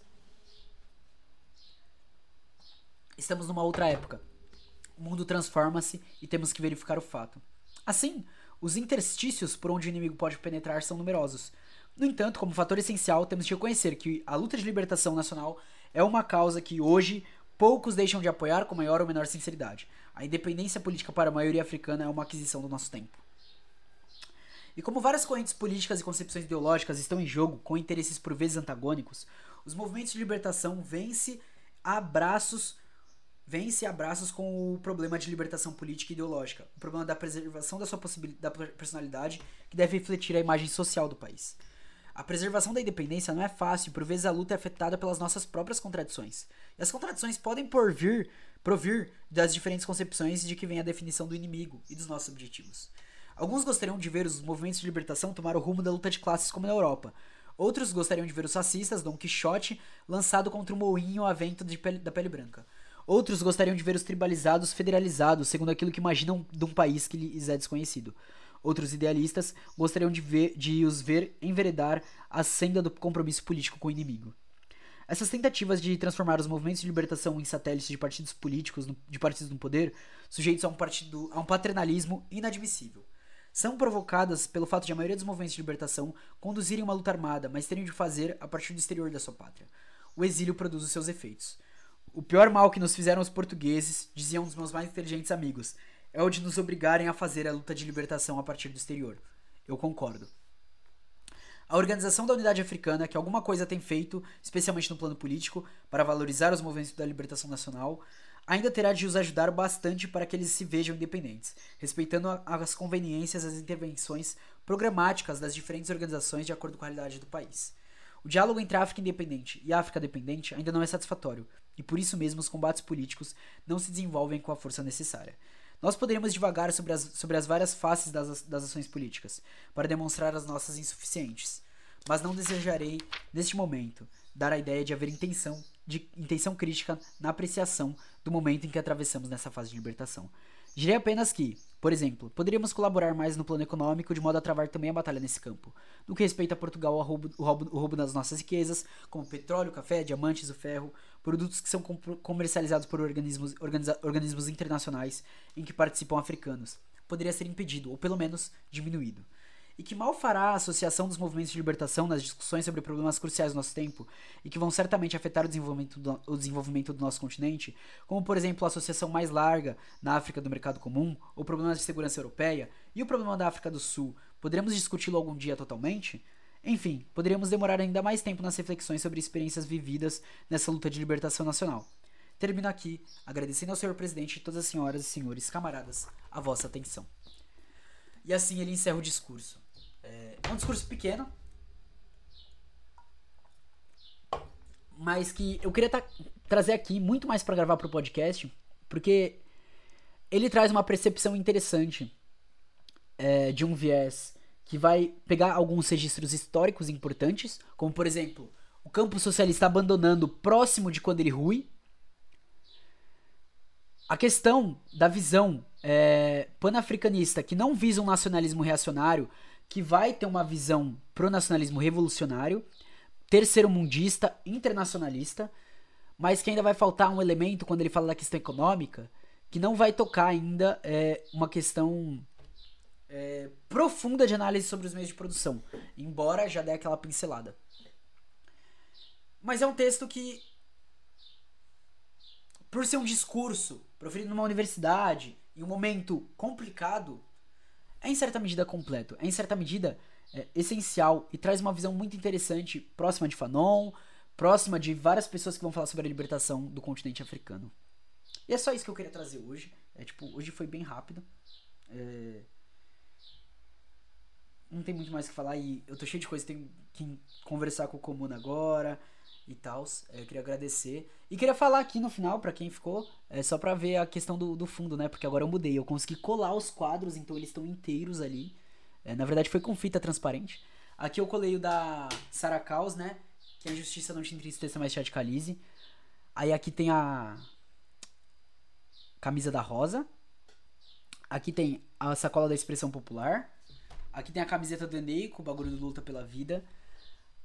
Estamos numa outra época. O mundo transforma-se e temos que verificar o fato. Assim, os interstícios por onde o inimigo pode penetrar são numerosos, no entanto, como fator essencial, temos de reconhecer que a luta de libertação nacional é uma causa que hoje poucos deixam de apoiar com maior ou menor sinceridade. A independência política para a maioria africana é uma aquisição do nosso tempo. E como várias correntes políticas e concepções ideológicas estão em jogo com interesses por vezes antagônicos, os movimentos de libertação vêm-se abraços vence abraços com o problema de libertação política e ideológica, o problema da preservação da sua da personalidade que deve refletir a imagem social do país. A preservação da independência não é fácil, por vezes a luta é afetada pelas nossas próprias contradições. E as contradições podem porvir, provir das diferentes concepções de que vem a definição do inimigo e dos nossos objetivos. Alguns gostariam de ver os movimentos de libertação tomar o rumo da luta de classes como na Europa. Outros gostariam de ver os fascistas, Dom Quixote, lançado contra o moinho a vento pele, da pele branca. Outros gostariam de ver os tribalizados federalizados, segundo aquilo que imaginam de um país que lhes é desconhecido. Outros idealistas gostariam de, ver, de os ver enveredar a senda do compromisso político com o inimigo. Essas tentativas de transformar os movimentos de libertação em satélites de partidos políticos, de partidos no poder, sujeitos a um, partido, a um paternalismo inadmissível, são provocadas pelo fato de a maioria dos movimentos de libertação conduzirem uma luta armada, mas terem de fazer a partir do exterior da sua pátria. O exílio produz os seus efeitos. O pior mal que nos fizeram os portugueses, diziam um dos meus mais inteligentes amigos, é o de nos obrigarem a fazer a luta de libertação a partir do exterior. Eu concordo. A Organização da Unidade Africana, que alguma coisa tem feito, especialmente no plano político, para valorizar os movimentos da libertação nacional, ainda terá de os ajudar bastante para que eles se vejam independentes, respeitando as conveniências e as intervenções programáticas das diferentes organizações de acordo com a realidade do país. O diálogo entre a África independente e a África dependente ainda não é satisfatório, e por isso mesmo os combates políticos não se desenvolvem com a força necessária. Nós poderíamos divagar sobre as, sobre as várias faces das, das ações políticas, para demonstrar as nossas insuficientes. Mas não desejarei, neste momento, dar a ideia de haver intenção, de intenção crítica na apreciação do momento em que atravessamos nessa fase de libertação. Direi apenas que, por exemplo, poderíamos colaborar mais no plano econômico de modo a travar também a batalha nesse campo. No que respeita a Portugal, o roubo, o roubo, o roubo das nossas riquezas, como petróleo, café, diamantes, o ferro, produtos que são comercializados por organismos, organismos internacionais em que participam africanos, poderia ser impedido, ou pelo menos diminuído e que mal fará a associação dos movimentos de libertação nas discussões sobre problemas cruciais do nosso tempo e que vão certamente afetar o desenvolvimento do, o desenvolvimento do nosso continente, como por exemplo a associação mais larga na África do mercado comum, ou problemas de segurança europeia e o problema da África do Sul, poderemos discuti-lo algum dia totalmente? Enfim, poderíamos demorar ainda mais tempo nas reflexões sobre experiências vividas nessa luta de libertação nacional. Termino aqui, agradecendo ao senhor presidente e todas as senhoras e senhores camaradas a vossa atenção. E assim ele encerra o discurso. É, um discurso pequeno, mas que eu queria trazer aqui muito mais para gravar pro podcast, porque ele traz uma percepção interessante é, de um viés que vai pegar alguns registros históricos importantes, como por exemplo, o campo socialista abandonando próximo de quando ele rui. A questão da visão é, panafricanista que não visa um nacionalismo reacionário, que vai ter uma visão pro nacionalismo revolucionário, terceiro mundista, internacionalista, mas que ainda vai faltar um elemento quando ele fala da questão econômica, que não vai tocar ainda é, uma questão é, profunda de análise sobre os meios de produção, embora já dê aquela pincelada. Mas é um texto que, por ser um discurso proferido numa universidade, em um momento complicado, é em certa medida completo, é em certa medida é, essencial e traz uma visão muito interessante, próxima de Fanon, próxima de várias pessoas que vão falar sobre a libertação do continente africano. E é só isso que eu queria trazer hoje. É tipo, hoje foi bem rápido. É... Não tem muito mais o que falar e eu tô cheio de coisa, tenho que conversar com o Comuna agora e tal. É, eu queria agradecer. E queria falar aqui no final, para quem ficou, é só pra ver a questão do, do fundo, né? Porque agora eu mudei. Eu consegui colar os quadros, então eles estão inteiros ali. É, na verdade foi com fita transparente. Aqui eu colei o da Sarah Caos, né? Que a justiça não te entristeça, mais te radicalize. Aí aqui tem a camisa da Rosa. Aqui tem a sacola da expressão popular. Aqui tem a camiseta do Enei com o bagulho do Luta pela Vida.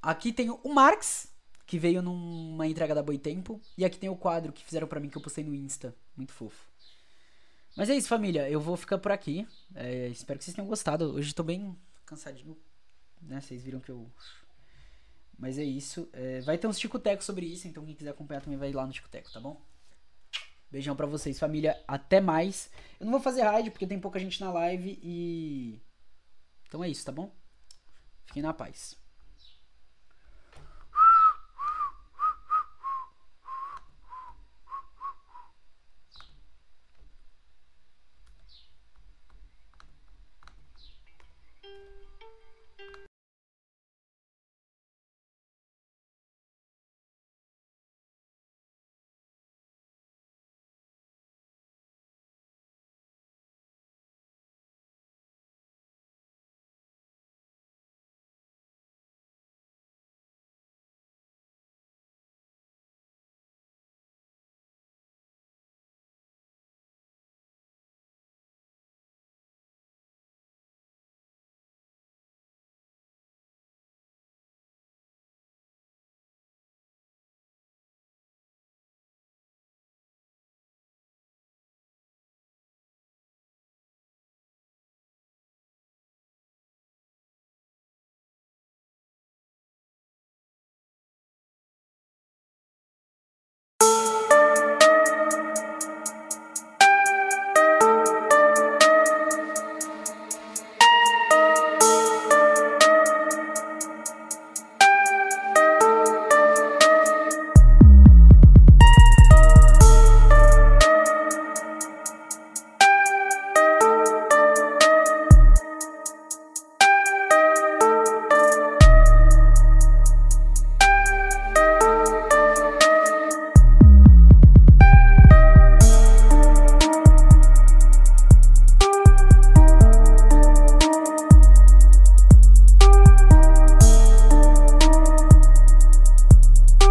Aqui tem o Marx, que veio numa entrega da Boitempo. E aqui tem o quadro que fizeram para mim que eu postei no Insta. Muito fofo. Mas é isso, família. Eu vou ficar por aqui. É, espero que vocês tenham gostado. Hoje tô bem cansadinho. Né? Vocês viram que eu. Mas é isso. É, vai ter uns ticotecos sobre isso. Então quem quiser acompanhar também vai lá no ticoteco, tá bom? Beijão pra vocês, família. Até mais. Eu não vou fazer raid porque tem pouca gente na live e. Então é isso, tá bom? Fiquem na paz.